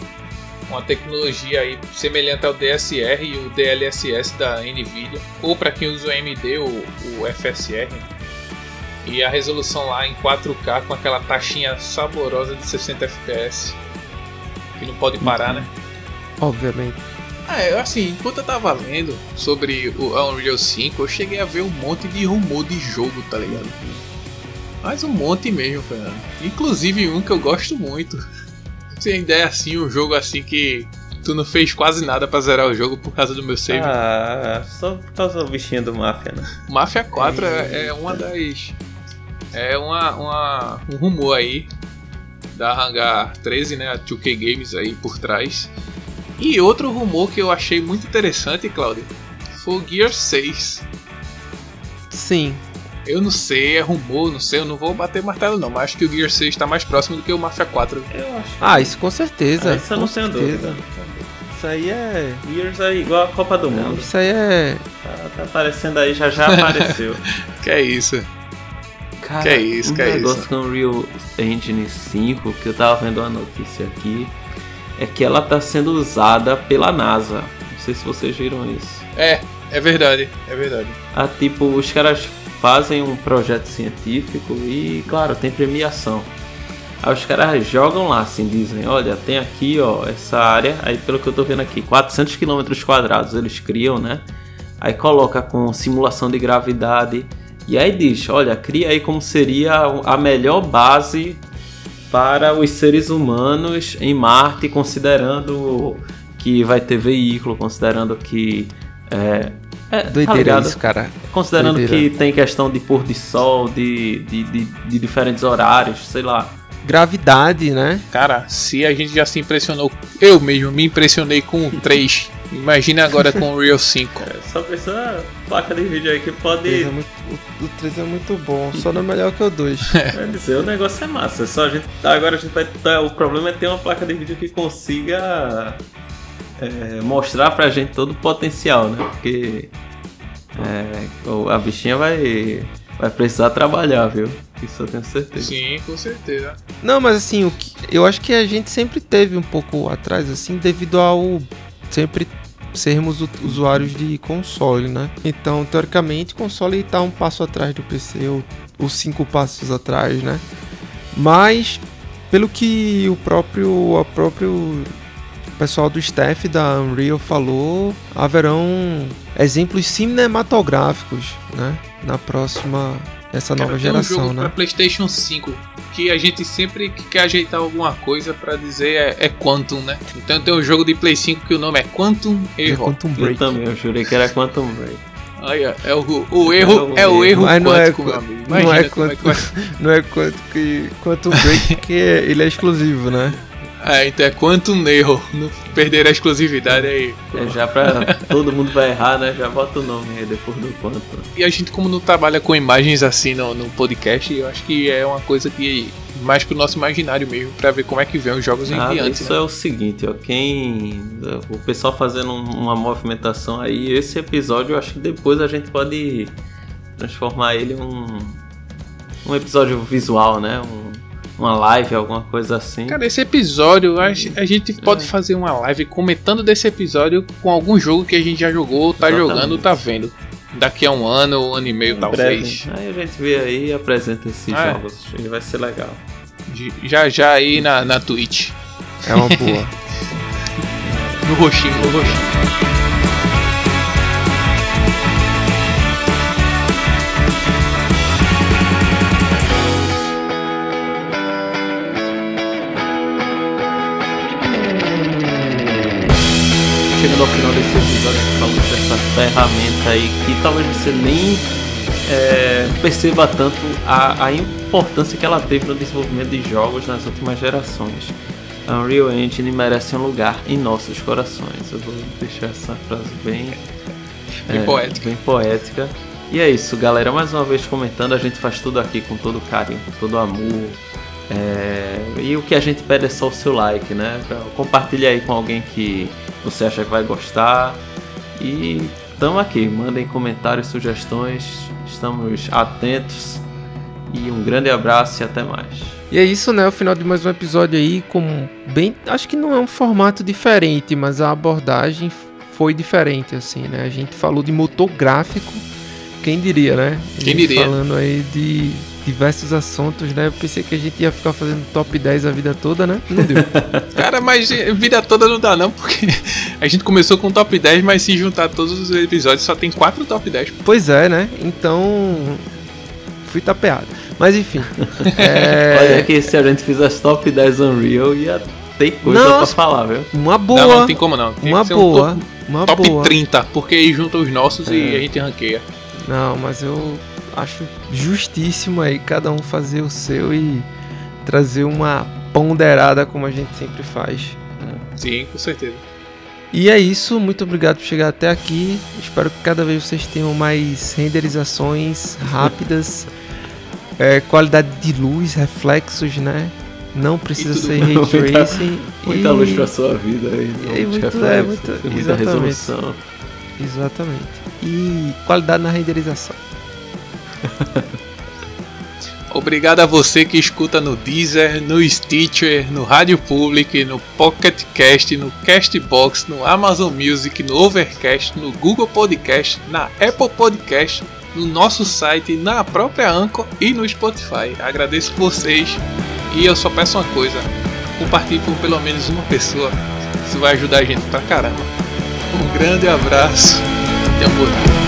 uma tecnologia aí semelhante ao DSR e o DLSS da Nvidia, ou para quem usa o AMD, o, o FSR. E a resolução lá em 4K com aquela taxinha saborosa de 60 FPS, que não pode parar, né? Obviamente. Ah, eu assim, enquanto eu tava lendo sobre o Unreal 5, eu cheguei a ver um monte de rumor de jogo, tá ligado? Mas um monte mesmo, Fernando. Inclusive um que eu gosto muito. Você ideia assim, um jogo assim que tu não fez quase nada pra zerar o jogo por causa do meu save. Ah, só por causa do bichinho do Mafia, né? Mafia 4 é, é uma das. É uma, uma, um rumor aí da Hangar 13, né? A 2K Games aí por trás. E outro rumor que eu achei muito interessante, Claudio, foi o Gear 6. Sim. Eu não sei, é rumor, não sei, eu não vou bater martelo não, mas acho que o Gear 6 tá mais próximo do que o Mafia 4. Eu acho. Ah, isso com certeza. Ah, isso eu com não tenho certeza. dúvida. Isso aí é. Gears é igual a Copa do Não, Mundo. isso aí é. Tá, tá aparecendo aí, já já apareceu. Que é isso? Cara, Que é isso, um que é negócio isso? com o Unreal Engine 5, que eu tava vendo uma notícia aqui, é que ela tá sendo usada pela NASA. Não sei se vocês viram isso. É, é verdade, é verdade. Ah, tipo, os caras fazem um projeto científico e, claro, tem premiação. Aí os caras jogam lá, assim, dizem, olha, tem aqui, ó, essa área, aí pelo que eu tô vendo aqui, 400 km quadrados eles criam, né? Aí coloca com simulação de gravidade, e aí diz, olha, cria aí como seria a melhor base para os seres humanos em Marte, considerando que vai ter veículo, considerando que... É, é, tá Doideira ligado? isso, cara. Considerando Doideira. que tem questão de pôr de sol, de, de, de, de diferentes horários, sei lá. Gravidade, né? Cara, se a gente já se impressionou, eu mesmo me impressionei com o 3, imagina agora com o Real 5. É, só precisa placa de vídeo aí que O pode 3 é muito, o, o 3 é muito bom, só não é melhor que o 2. vai dizer, o negócio é massa. Só a gente, agora a gente vai. tá, o problema é ter uma placa de vídeo que consiga é, mostrar pra gente todo o potencial, né? Porque é, o- a bichinha vai, vai precisar trabalhar, viu? Isso eu tenho certeza. Sim, com certeza. Não, mas assim, o que, eu acho que a gente sempre teve um pouco atrás, assim, devido ao sempre sermos usuários de console, né? Então, teoricamente, console tá um passo atrás do PC, ou, ou cinco passos atrás, né? Mas, pelo que o próprio, o próprio pessoal do staff da Unreal falou, haverão exemplos cinematográficos, né? Na próxima, essa nova um geração, jogo né? pra PlayStation 5 que a gente sempre que quer ajeitar alguma coisa pra dizer é, é Quantum, né? Então tem um jogo de Play 5 que o nome é Quantum É Error. Quantum Eu Break. também, eu jurei que era Quantum Break. Olha, é o, o erro, é o erro Mas não é quântico, meu quan- amigo. não é é que quanto-. Não é quanto que Quantum Break que é- ele é exclusivo, né? É, então é Quantum Error. Não perder a exclusividade aí. É já pra. todo mundo vai errar, né? Já bota o nome aí depois do Quantum. E a gente, como não trabalha com imagens assim no, no podcast, eu acho que é uma coisa que mais pro nosso imaginário mesmo, pra ver como é que vem os jogos em Ah, diante. isso né? é o seguinte, ó, quem o pessoal fazendo um- uma movimentação aí, esse episódio eu acho que depois a gente pode transformar ele em um um episódio visual, né? Um- uma live, alguma coisa assim. Cara, esse episódio, a, a gente pode fazer uma live comentando desse episódio com algum jogo que a gente já jogou, tá Exatamente. jogando, tá vendo. Daqui a um ano, um ano e meio, Em talvez. breve. Aí a gente vê aí e apresenta esses Ah, é. jogos. E vai ser legal. Já já aí na, na Twitch. É uma boa. No roxinho, no roxinho. Ao final desse episódio falando dessa ferramenta aí que talvez você nem é, perceba tanto a, a, importância que ela teve no desenvolvimento de jogos nas últimas gerações. A Unreal Engine merece um lugar em nossos corações. Eu vou deixar essa frase bem, bem, é, poética. bem poética. E é isso, galera. Mais uma vez comentando, a gente faz tudo aqui com todo carinho, com todo amor. É... E o que a gente pede é só o seu like, né? Compartilhe aí com alguém que você acha que vai gostar. E estamos aqui. Mandem comentários, sugestões. Estamos atentos. E um grande abraço e até mais. E é isso, né? O final de mais um episódio aí com bem, acho que não é um formato diferente, mas a abordagem foi diferente assim, né? A gente falou de motor gráfico, quem diria, né? Quem diria? Falando aí de diversos assuntos, né? Eu pensei que a gente ia ficar fazendo top 10 a vida toda, né? Não deu. Cara, mas vida toda não dá não, porque a gente começou com top 10, mas se juntar todos os episódios só tem 4 top 10. Pois é, né? Então fui tapeado. Mas enfim. é... Olha que se a gente fizesse top 10 Unreal, ia ter coisa Nossa, pra falar, viu? Uma boa. Não, não tem como não. Tem uma boa. Um top, uma top boa. 30, porque aí junta os nossos é. e a gente ranqueia. Não, mas eu acho justíssimo aí cada um fazer o seu e trazer uma ponderada como a gente sempre faz. Né? Sim, com certeza. E é isso, muito obrigado por chegar até aqui. Espero que cada vez vocês tenham mais renderizações rápidas. É, qualidade de luz, reflexos, né? Não precisa ser ray tracing. Muita, e... luz pra sua vida aí. E muito, reflexo, é, muito, muita exatamente. resolução. Exatamente. E qualidade na renderização. Obrigado a você que escuta no Deezer, no Stitcher, no Rádio Public, no Pocket Cast, no Castbox, no Amazon Music, no Overcast, no Google Podcast, na Apple Podcast no nosso site, na própria Anchor e no Spotify. Agradeço vocês e eu só peço uma coisa: compartilhe com pelo menos uma pessoa. Isso vai ajudar a gente pra caramba. Um grande abraço até um bom dia.